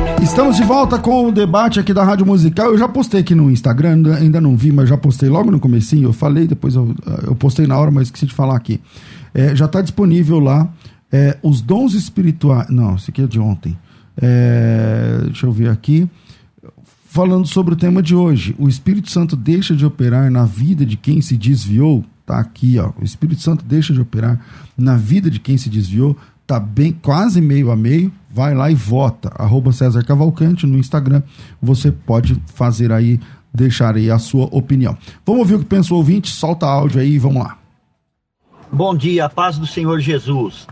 Estamos de volta com o debate aqui da Rádio Musical. Eu já postei aqui no Instagram, ainda não vi, mas já postei logo no comecinho. Eu falei, depois eu, eu postei na hora, mas esqueci de falar aqui. É, já está disponível lá é, os dons espirituais. Não, esse aqui é de ontem. É, deixa eu ver aqui falando sobre o tema de hoje. O Espírito Santo deixa de operar na vida de quem se desviou. Tá aqui, ó. O Espírito Santo deixa de operar na vida de quem se desviou. Tá bem, quase meio a meio. Vai lá e vota. Arroba César Cavalcante no Instagram. Você pode fazer aí, deixar aí a sua opinião. Vamos ouvir o que pensa o ouvinte. Solta áudio aí vamos lá. Bom dia, paz do Senhor Jesus.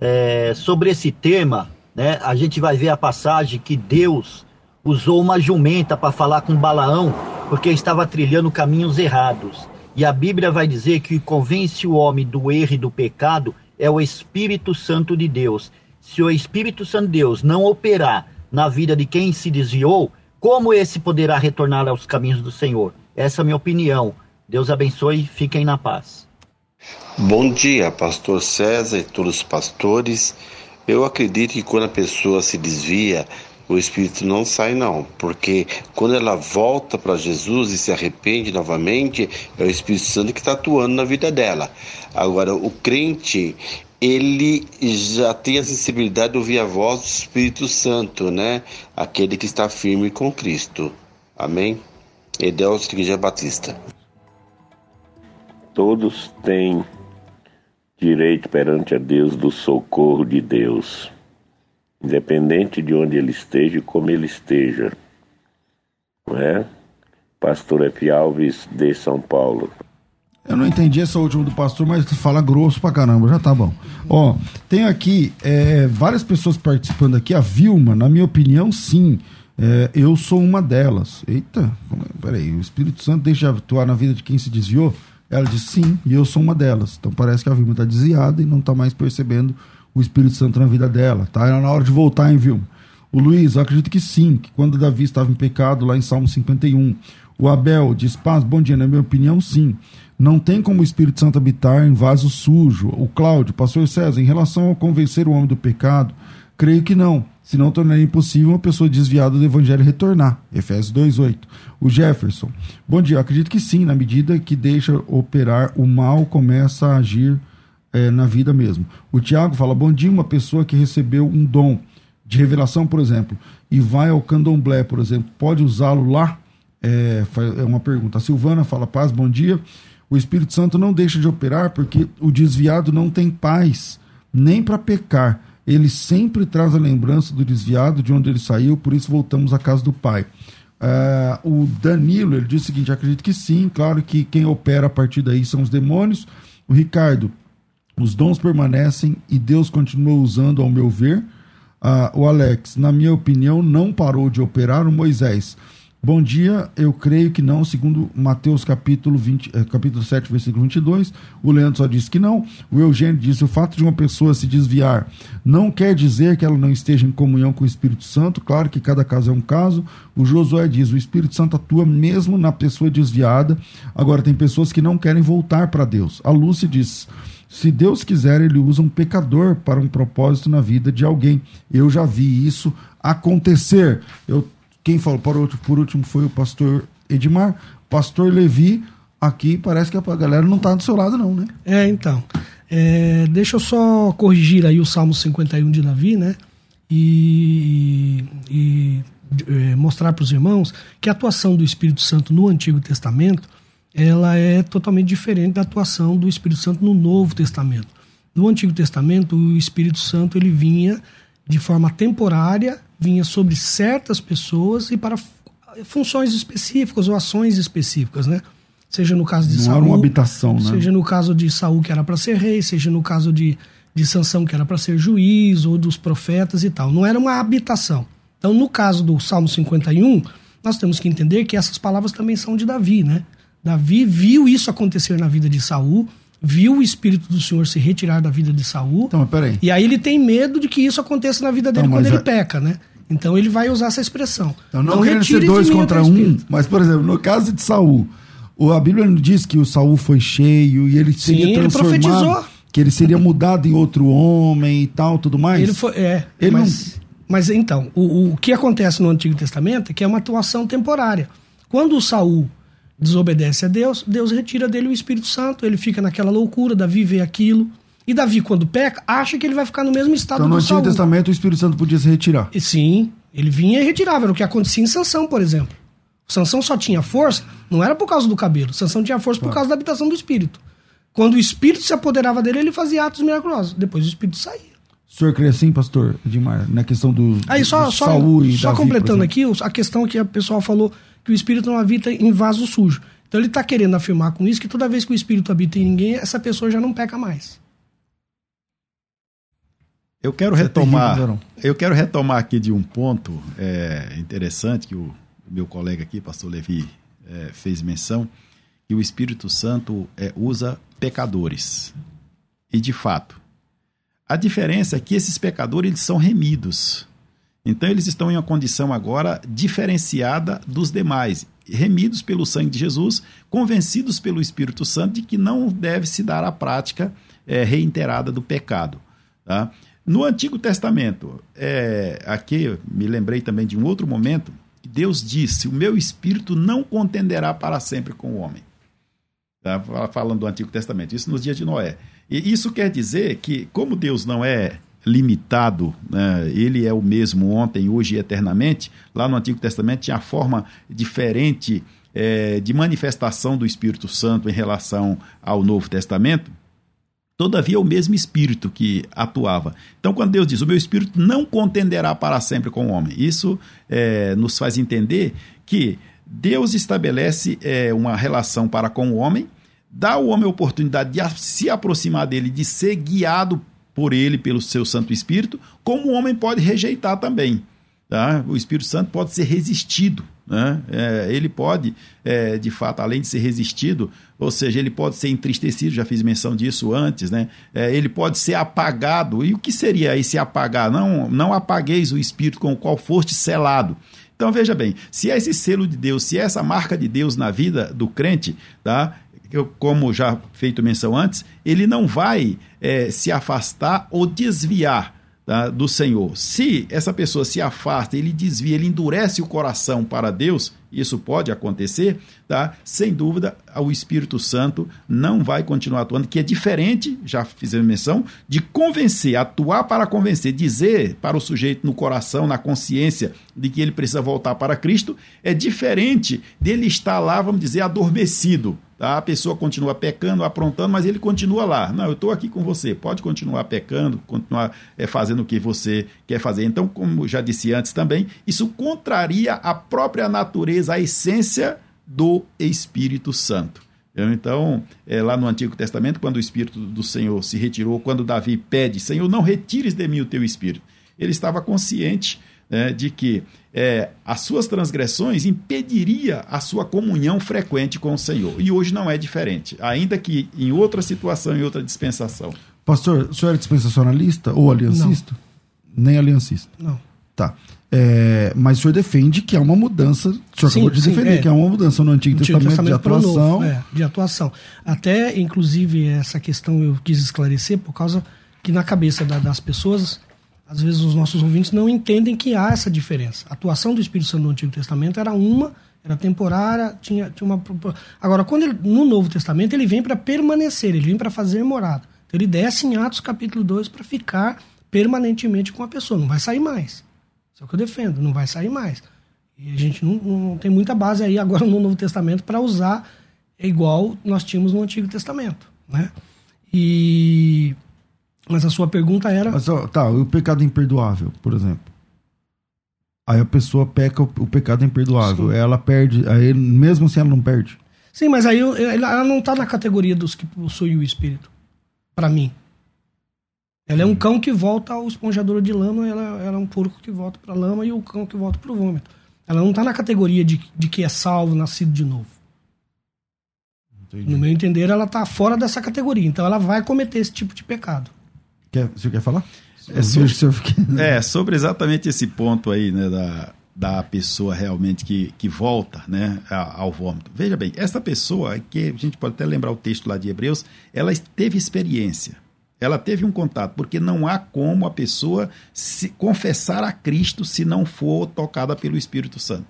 É, sobre esse tema, né, a gente vai ver a passagem que Deus usou uma jumenta para falar com Balaão, porque estava trilhando caminhos errados. E a Bíblia vai dizer que convence o homem do erro e do pecado é o Espírito Santo de Deus. Se o Espírito Santo de Deus não operar na vida de quem se desviou, como esse poderá retornar aos caminhos do Senhor? Essa é a minha opinião. Deus abençoe, fiquem na paz. Bom dia, pastor César e todos os pastores. Eu acredito que quando a pessoa se desvia, o espírito não sai não, porque quando ela volta para Jesus e se arrepende novamente, é o Espírito Santo que está atuando na vida dela. Agora, o crente, ele já tem a sensibilidade de ouvir a voz do Espírito Santo, né? Aquele que está firme com Cristo. Amém? Edelcio Igreja Batista. Todos têm direito perante a Deus do socorro de Deus, independente de onde ele esteja e como ele esteja. Não é? Pastor F. Alves de São Paulo. Eu não entendi essa última do pastor, mas fala grosso pra caramba, já tá bom. Ó, tem aqui é, várias pessoas participando aqui. A Vilma, na minha opinião, sim. É, eu sou uma delas. Eita, é? peraí, o Espírito Santo deixa atuar na vida de quem se desviou? Ela disse sim, e eu sou uma delas. Então parece que a Vilma está desviada e não está mais percebendo o Espírito Santo na vida dela. Tá? Era na hora de voltar, hein, Vilma? O Luiz, eu acredito que sim, que quando Davi estava em pecado, lá em Salmo 51. O Abel diz, paz, bom dia, na minha opinião, sim. Não tem como o Espírito Santo habitar em vaso sujo. O Cláudio, pastor César, em relação ao convencer o homem do pecado, creio que não senão tornaria impossível uma pessoa desviada do evangelho retornar. Efésios 2:8. O Jefferson. Bom dia, acredito que sim, na medida que deixa operar, o mal começa a agir é, na vida mesmo. O Tiago fala: "Bom dia, uma pessoa que recebeu um dom de revelação, por exemplo, e vai ao candomblé, por exemplo, pode usá-lo lá?" É, é uma pergunta. A Silvana fala: "Paz, bom dia. O Espírito Santo não deixa de operar porque o desviado não tem paz nem para pecar." ele sempre traz a lembrança do desviado de onde ele saiu, por isso voltamos à casa do pai. Uh, o Danilo ele diz o seguinte: acredito que sim, claro que quem opera a partir daí são os demônios. O Ricardo, os dons permanecem e Deus continua usando, ao meu ver. Uh, o Alex, na minha opinião, não parou de operar o Moisés. Bom dia, eu creio que não, segundo Mateus capítulo, 20, eh, capítulo 7, versículo 22. O Leandro só disse que não. O Eugênio disse: o fato de uma pessoa se desviar não quer dizer que ela não esteja em comunhão com o Espírito Santo. Claro que cada caso é um caso. O Josué diz: o Espírito Santo atua mesmo na pessoa desviada. Agora, tem pessoas que não querem voltar para Deus. A Lúcia diz. Se Deus quiser, ele usa um pecador para um propósito na vida de alguém. Eu já vi isso acontecer. Eu quem falou por último, por último foi o pastor Edmar. Pastor Levi, aqui parece que a galera não está do seu lado, não, né? É, então. É, deixa eu só corrigir aí o Salmo 51 de Davi, né? E, e é, mostrar para os irmãos que a atuação do Espírito Santo no Antigo Testamento ela é totalmente diferente da atuação do Espírito Santo no Novo Testamento. No Antigo Testamento, o Espírito Santo ele vinha de forma temporária vinha sobre certas pessoas e para funções específicas ou ações específicas, né? Seja no caso de Não Saul, era uma habitação, né? Seja no caso de Saul que era para ser rei, seja no caso de de Sansão que era para ser juiz ou dos profetas e tal. Não era uma habitação. Então, no caso do Salmo 51, nós temos que entender que essas palavras também são de Davi, né? Davi viu isso acontecer na vida de Saul, viu o espírito do Senhor se retirar da vida de Saul. Então, peraí. E aí ele tem medo de que isso aconteça na vida dele então, quando ele é... peca, né? Então ele vai usar essa expressão. Então, não, não querendo ser dois contra um, mas, por exemplo, no caso de Saul, a Bíblia não diz que o Saul foi cheio e ele seria Sim, transformado. Ele profetizou. Que ele seria mudado em outro homem e tal, tudo mais. Ele foi, é. Ele mas, não... mas então, o, o que acontece no Antigo Testamento é que é uma atuação temporária. Quando o Saul desobedece a Deus, Deus retira dele o Espírito Santo, ele fica naquela loucura, Davi vê aquilo. E Davi, quando peca, acha que ele vai ficar no mesmo estado então, do no Antigo Testamento, o Espírito Santo podia se retirar. E, sim, ele vinha e retirava. Era o que acontecia em Sansão, por exemplo. Sansão só tinha força, não era por causa do cabelo. Sansão tinha força por causa da habitação do Espírito. Quando o Espírito se apoderava dele, ele fazia atos miraculosos. Depois o Espírito saía. O senhor crê assim, pastor Edmar, na questão do, Aí, só, do só, Saul e Só Davi, completando aqui, a questão que a pessoa falou que o Espírito não habita em vaso sujo. Então ele está querendo afirmar com isso que toda vez que o Espírito habita em ninguém, essa pessoa já não peca mais. Eu quero Você retomar, eu quero retomar aqui de um ponto é, interessante que o meu colega aqui, pastor Levi, é, fez menção, que o Espírito Santo é, usa pecadores. E de fato, a diferença é que esses pecadores eles são remidos. Então eles estão em uma condição agora diferenciada dos demais. remidos pelo sangue de Jesus, convencidos pelo Espírito Santo de que não deve se dar a prática é, reiterada do pecado. Tá? No Antigo Testamento, é, aqui me lembrei também de um outro momento, que Deus disse: O meu espírito não contenderá para sempre com o homem. Tá? Falando do Antigo Testamento, isso nos dias de Noé. E isso quer dizer que, como Deus não é limitado, né? ele é o mesmo ontem, hoje e eternamente, lá no Antigo Testamento tinha a forma diferente é, de manifestação do Espírito Santo em relação ao Novo Testamento. Todavia, é o mesmo Espírito que atuava. Então, quando Deus diz: O meu Espírito não contenderá para sempre com o homem, isso é, nos faz entender que Deus estabelece é, uma relação para com o homem, dá ao homem a oportunidade de se aproximar dele, de ser guiado por ele, pelo seu Santo Espírito, como o homem pode rejeitar também. Tá? O Espírito Santo pode ser resistido. Né? É, ele pode, é, de fato, além de ser resistido, ou seja, ele pode ser entristecido, já fiz menção disso antes, né? É, ele pode ser apagado. E o que seria esse apagar? Não, não apagueis o Espírito com o qual foste selado. Então veja bem, se é esse selo de Deus, se é essa marca de Deus na vida do crente, tá? eu, como já feito menção antes, ele não vai é, se afastar ou desviar tá, do Senhor. Se essa pessoa se afasta, ele desvia, ele endurece o coração para Deus, isso pode acontecer, tá? Sem dúvida, o Espírito Santo não vai continuar atuando, que é diferente, já fizemos menção, de convencer, atuar para convencer, dizer para o sujeito no coração, na consciência de que ele precisa voltar para Cristo, é diferente dele estar lá, vamos dizer, adormecido Tá? A pessoa continua pecando, aprontando, mas ele continua lá. Não, eu estou aqui com você. Pode continuar pecando, continuar é, fazendo o que você quer fazer. Então, como já disse antes também, isso contraria a própria natureza, a essência do Espírito Santo. Então, é, lá no Antigo Testamento, quando o Espírito do Senhor se retirou, quando Davi pede, Senhor, não retires de mim o teu Espírito, ele estava consciente né, de que é, as suas transgressões impediria a sua comunhão frequente com o Senhor. E hoje não é diferente, ainda que em outra situação, em outra dispensação. Pastor, o senhor é dispensacionalista ou aliancista? Não. Nem aliancista. Não. Tá. É, mas o senhor defende que há uma mudança, o senhor sim, acabou de sim, defender é. que há uma mudança no Antigo, Antigo Testamento, Testamento, de atuação. Novo, é, de atuação. Até, inclusive, essa questão eu quis esclarecer por causa que na cabeça da, das pessoas às vezes os nossos ouvintes não entendem que há essa diferença. A atuação do Espírito Santo no Antigo Testamento era uma, era temporária, tinha, tinha uma. Agora, quando ele, no Novo Testamento, ele vem para permanecer, ele vem para fazer morada. Então, ele desce em Atos capítulo 2 para ficar permanentemente com a pessoa, não vai sair mais. Isso é o que eu defendo, não vai sair mais. E a gente não, não tem muita base aí agora no Novo Testamento para usar igual nós tínhamos no Antigo Testamento. Né? E mas a sua pergunta era. Mas, tá, o pecado imperdoável, por exemplo. Aí a pessoa peca o, pecado imperdoável. Sim. Ela perde. Aí, mesmo assim, ela não perde. Sim, mas aí ela não está na categoria dos que possuem o espírito. Para mim. Ela é um hum. cão que volta ao esponjador de lama, ela, ela é um porco que volta para a lama e o cão que volta para o vômito. Ela não está na categoria de, de que é salvo, nascido de novo. Entendi. No meu entender, ela está fora dessa categoria. Então ela vai cometer esse tipo de pecado. Quer, você quer falar? É sobre, é, sobre exatamente esse ponto aí, né, da, da pessoa realmente que, que volta né, ao vômito. Veja bem, essa pessoa, que a gente pode até lembrar o texto lá de Hebreus, ela teve experiência, ela teve um contato, porque não há como a pessoa se confessar a Cristo se não for tocada pelo Espírito Santo.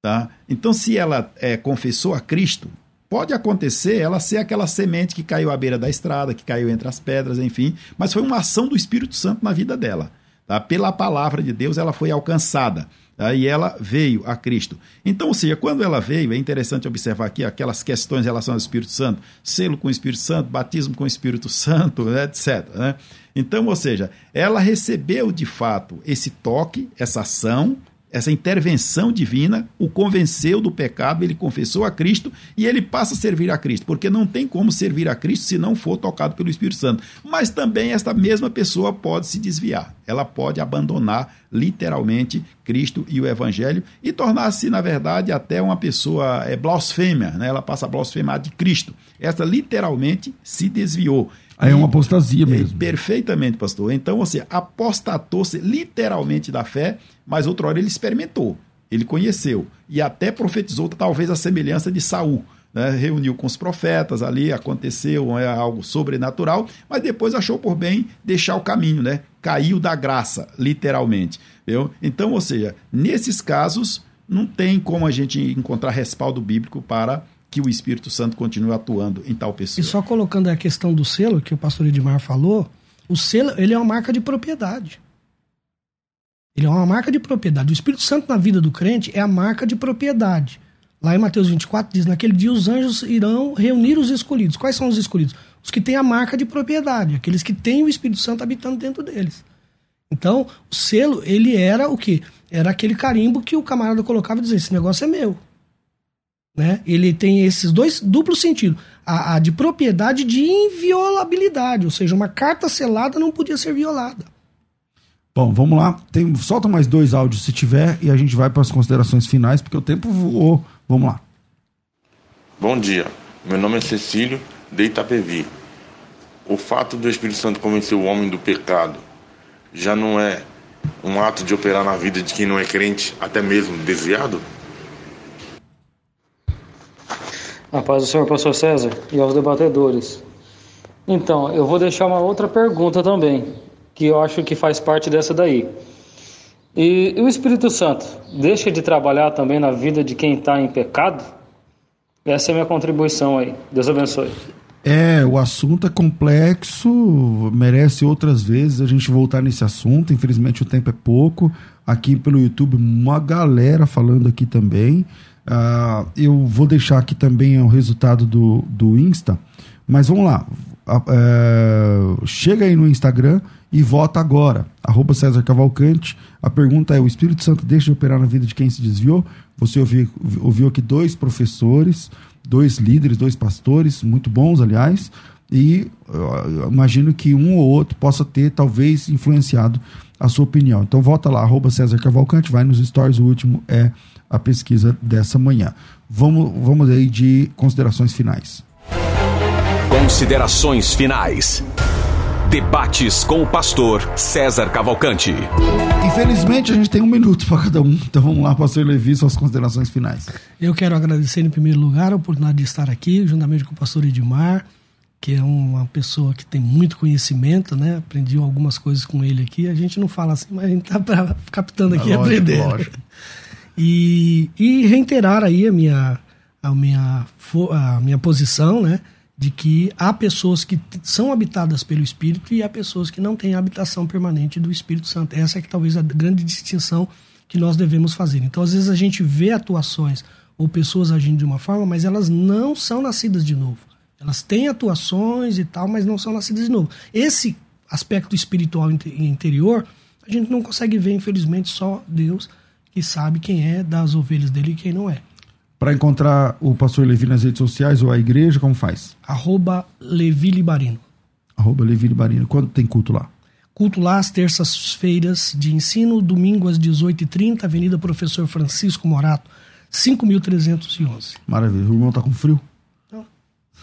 Tá? Então, se ela é, confessou a Cristo, Pode acontecer ela ser aquela semente que caiu à beira da estrada, que caiu entre as pedras, enfim, mas foi uma ação do Espírito Santo na vida dela. Tá? Pela palavra de Deus, ela foi alcançada. Tá? E ela veio a Cristo. Então, ou seja, quando ela veio, é interessante observar aqui aquelas questões em relação ao Espírito Santo, selo com o Espírito Santo, batismo com o Espírito Santo, né, etc. Né? Então, ou seja, ela recebeu de fato esse toque, essa ação, essa intervenção divina o convenceu do pecado, ele confessou a Cristo e ele passa a servir a Cristo, porque não tem como servir a Cristo se não for tocado pelo Espírito Santo. Mas também esta mesma pessoa pode se desviar, ela pode abandonar literalmente Cristo e o Evangelho e tornar-se, na verdade, até uma pessoa é, blasfêmia, né? ela passa a blasfemar de Cristo. Esta literalmente se desviou. Aí é uma apostasia é, mesmo. Perfeitamente, pastor. Então, você apostatou-se literalmente da fé, mas outra hora ele experimentou. ele conheceu e até profetizou talvez a semelhança de Saul. Né? Reuniu com os profetas ali, aconteceu é, algo sobrenatural, mas depois achou por bem deixar o caminho, né? Caiu da graça, literalmente. Viu? Então, ou seja, nesses casos, não tem como a gente encontrar respaldo bíblico para que o Espírito Santo continue atuando em tal pessoa. E só colocando a questão do selo, que o pastor Edmar falou, o selo ele é uma marca de propriedade. Ele é uma marca de propriedade. O Espírito Santo na vida do crente é a marca de propriedade. Lá em Mateus 24 diz: Naquele dia os anjos irão reunir os escolhidos. Quais são os escolhidos? Os que têm a marca de propriedade, aqueles que têm o Espírito Santo habitando dentro deles. Então, o selo, ele era o quê? Era aquele carimbo que o camarada colocava e dizia: Esse negócio é meu. Né? Ele tem esses dois duplos sentidos: a, a de propriedade e de inviolabilidade, ou seja, uma carta selada não podia ser violada. Bom, vamos lá. Tem, solta mais dois áudios se tiver e a gente vai para as considerações finais, porque o tempo voou. Vamos lá. Bom dia. Meu nome é Cecílio, de Itapevi. O fato do Espírito Santo convencer o homem do pecado já não é um ato de operar na vida de quem não é crente, até mesmo desviado? A paz do Senhor, pastor César, e aos debatedores. Então, eu vou deixar uma outra pergunta também que eu acho que faz parte dessa daí. E, e o Espírito Santo deixa de trabalhar também na vida de quem está em pecado? Essa é a minha contribuição aí. Deus abençoe. É, o assunto é complexo, merece outras vezes a gente voltar nesse assunto. Infelizmente o tempo é pouco. Aqui pelo YouTube, uma galera falando aqui também. Uh, eu vou deixar aqui também o resultado do, do Insta. Mas vamos lá. Uh, chega aí no Instagram e vota agora. Arroba César Cavalcante. A pergunta é: o Espírito Santo deixa de operar na vida de quem se desviou? Você ouviu, ouviu aqui dois professores, dois líderes, dois pastores, muito bons, aliás, e eu imagino que um ou outro possa ter, talvez, influenciado a sua opinião. Então volta lá, arroba César Cavalcante, vai nos stories, o último é a pesquisa dessa manhã. Vamos, vamos aí de considerações finais. Considerações finais. Debates com o pastor César Cavalcante. Infelizmente, a gente tem um minuto para cada um. Então vamos lá, pastor Levi, suas considerações finais. Eu quero agradecer, em primeiro lugar, a oportunidade de estar aqui, juntamente com o pastor Edmar, que é uma pessoa que tem muito conhecimento, né? Aprendi algumas coisas com ele aqui. A gente não fala assim, mas a gente está captando aqui e aprendendo. E, e reiterar aí a minha, a minha, a minha posição, né? de que há pessoas que são habitadas pelo Espírito e há pessoas que não têm habitação permanente do Espírito Santo. Essa é que talvez a grande distinção que nós devemos fazer. Então, às vezes a gente vê atuações ou pessoas agindo de uma forma, mas elas não são nascidas de novo. Elas têm atuações e tal, mas não são nascidas de novo. Esse aspecto espiritual interior, a gente não consegue ver, infelizmente, só Deus que sabe quem é das ovelhas dele e quem não é. Para encontrar o pastor Levi nas redes sociais ou a igreja, como faz? Arroba Levi Libarino. Arroba Levi Libarino. Quando tem culto lá? Culto lá às terças-feiras de ensino, domingo às 18h30, Avenida Professor Francisco Morato, 5.311. Maravilha. O irmão tá com frio? Não.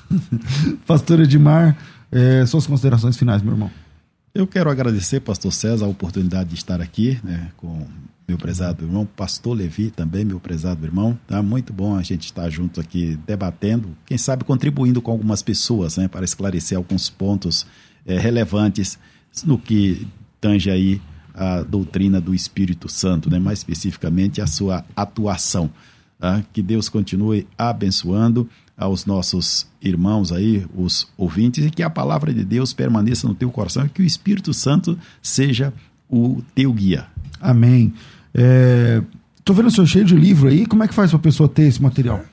pastor Edmar, é, suas considerações finais, meu irmão. Eu quero agradecer, pastor César, a oportunidade de estar aqui né, com meu prezado irmão, pastor Levi também, meu prezado irmão. Tá muito bom a gente estar junto aqui debatendo, quem sabe contribuindo com algumas pessoas, né, para esclarecer alguns pontos é, relevantes no que tange aí a doutrina do Espírito Santo, né, mais especificamente a sua atuação. Tá? Que Deus continue abençoando aos nossos irmãos aí, os ouvintes, e que a palavra de Deus permaneça no teu coração e que o Espírito Santo seja o teu guia. Amém. É, tô vendo o senhor cheio de livro aí. Como é que faz para a pessoa ter esse material?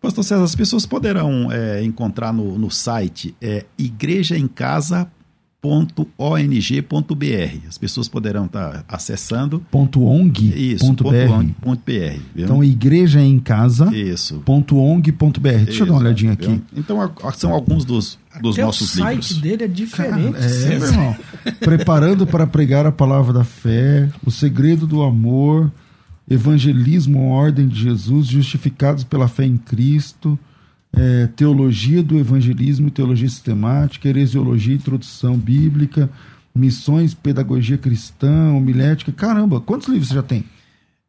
Pastor César, as pessoas poderão é, encontrar no, no site é, igrejaemcasa.com .ong.br. As pessoas poderão estar acessando. Ponto .ong. Isso, ponto .ong.br. Então, igreja em casa. Isso. Ponto .ong.br. Deixa Isso, eu dar uma olhadinha aqui. Viu? Então, são alguns dos, dos Até nossos livros. O site dele é diferente. Cara, é, meu irmão. Preparando para pregar a palavra da fé, o segredo do amor, evangelismo, ordem de Jesus, justificados pela fé em Cristo é, teologia do evangelismo, teologia sistemática, heresiologia, introdução bíblica, missões, pedagogia cristã, homilética. Caramba, quantos livros você já tem?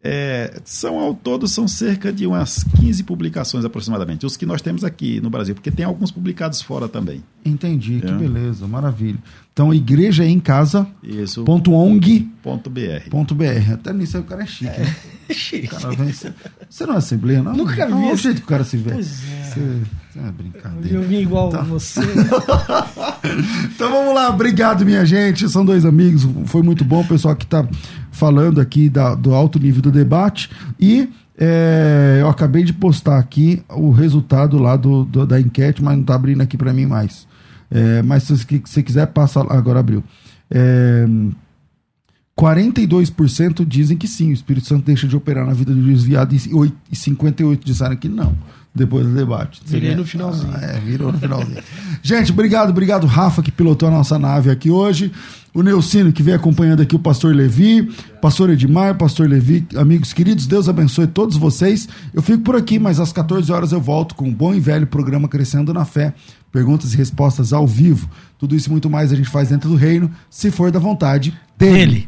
É, são ao todo são cerca de umas 15 publicações aproximadamente, os que nós temos aqui no Brasil, porque tem alguns publicados fora também. Entendi, que É. beleza, maravilha. Então, igreja em casa. Isso. Ponto .ong. Ponto .br. Ponto .br. Até nisso aí o cara é chique, né? O cara vem- você não é assembleia, não? Nunca não, vi Olha o esse- jeito que o cara se vê. Pois é. Você, você é brincadeira. Eu vim igual Tá. você. Então vamos lá, obrigado minha gente, são dois amigos, foi muito bom o pessoal que está falando aqui da- do alto nível do debate e é, eu acabei de postar aqui o resultado lá do, do- da enquete, mas não está abrindo aqui para mim mais. É, mas se você se quiser, passa agora abriu. É, 42% dizem que sim, o Espírito Santo deixa de operar na vida do desviado e 58% disseram que não, depois do debate. Virei no finalzinho. Ah, é, virou no finalzinho. Gente, obrigado, obrigado, Rafa, que pilotou a nossa nave aqui hoje. O Neucino, que vem acompanhando aqui o pastor Levi, pastor Edmar, pastor Levi, amigos queridos, Deus abençoe todos vocês. Eu fico por aqui, mas às 14 horas eu volto com o bom e velho programa Crescendo na Fé. Perguntas e respostas ao vivo. Tudo isso e muito mais a gente faz dentro do reino, se for da vontade dele.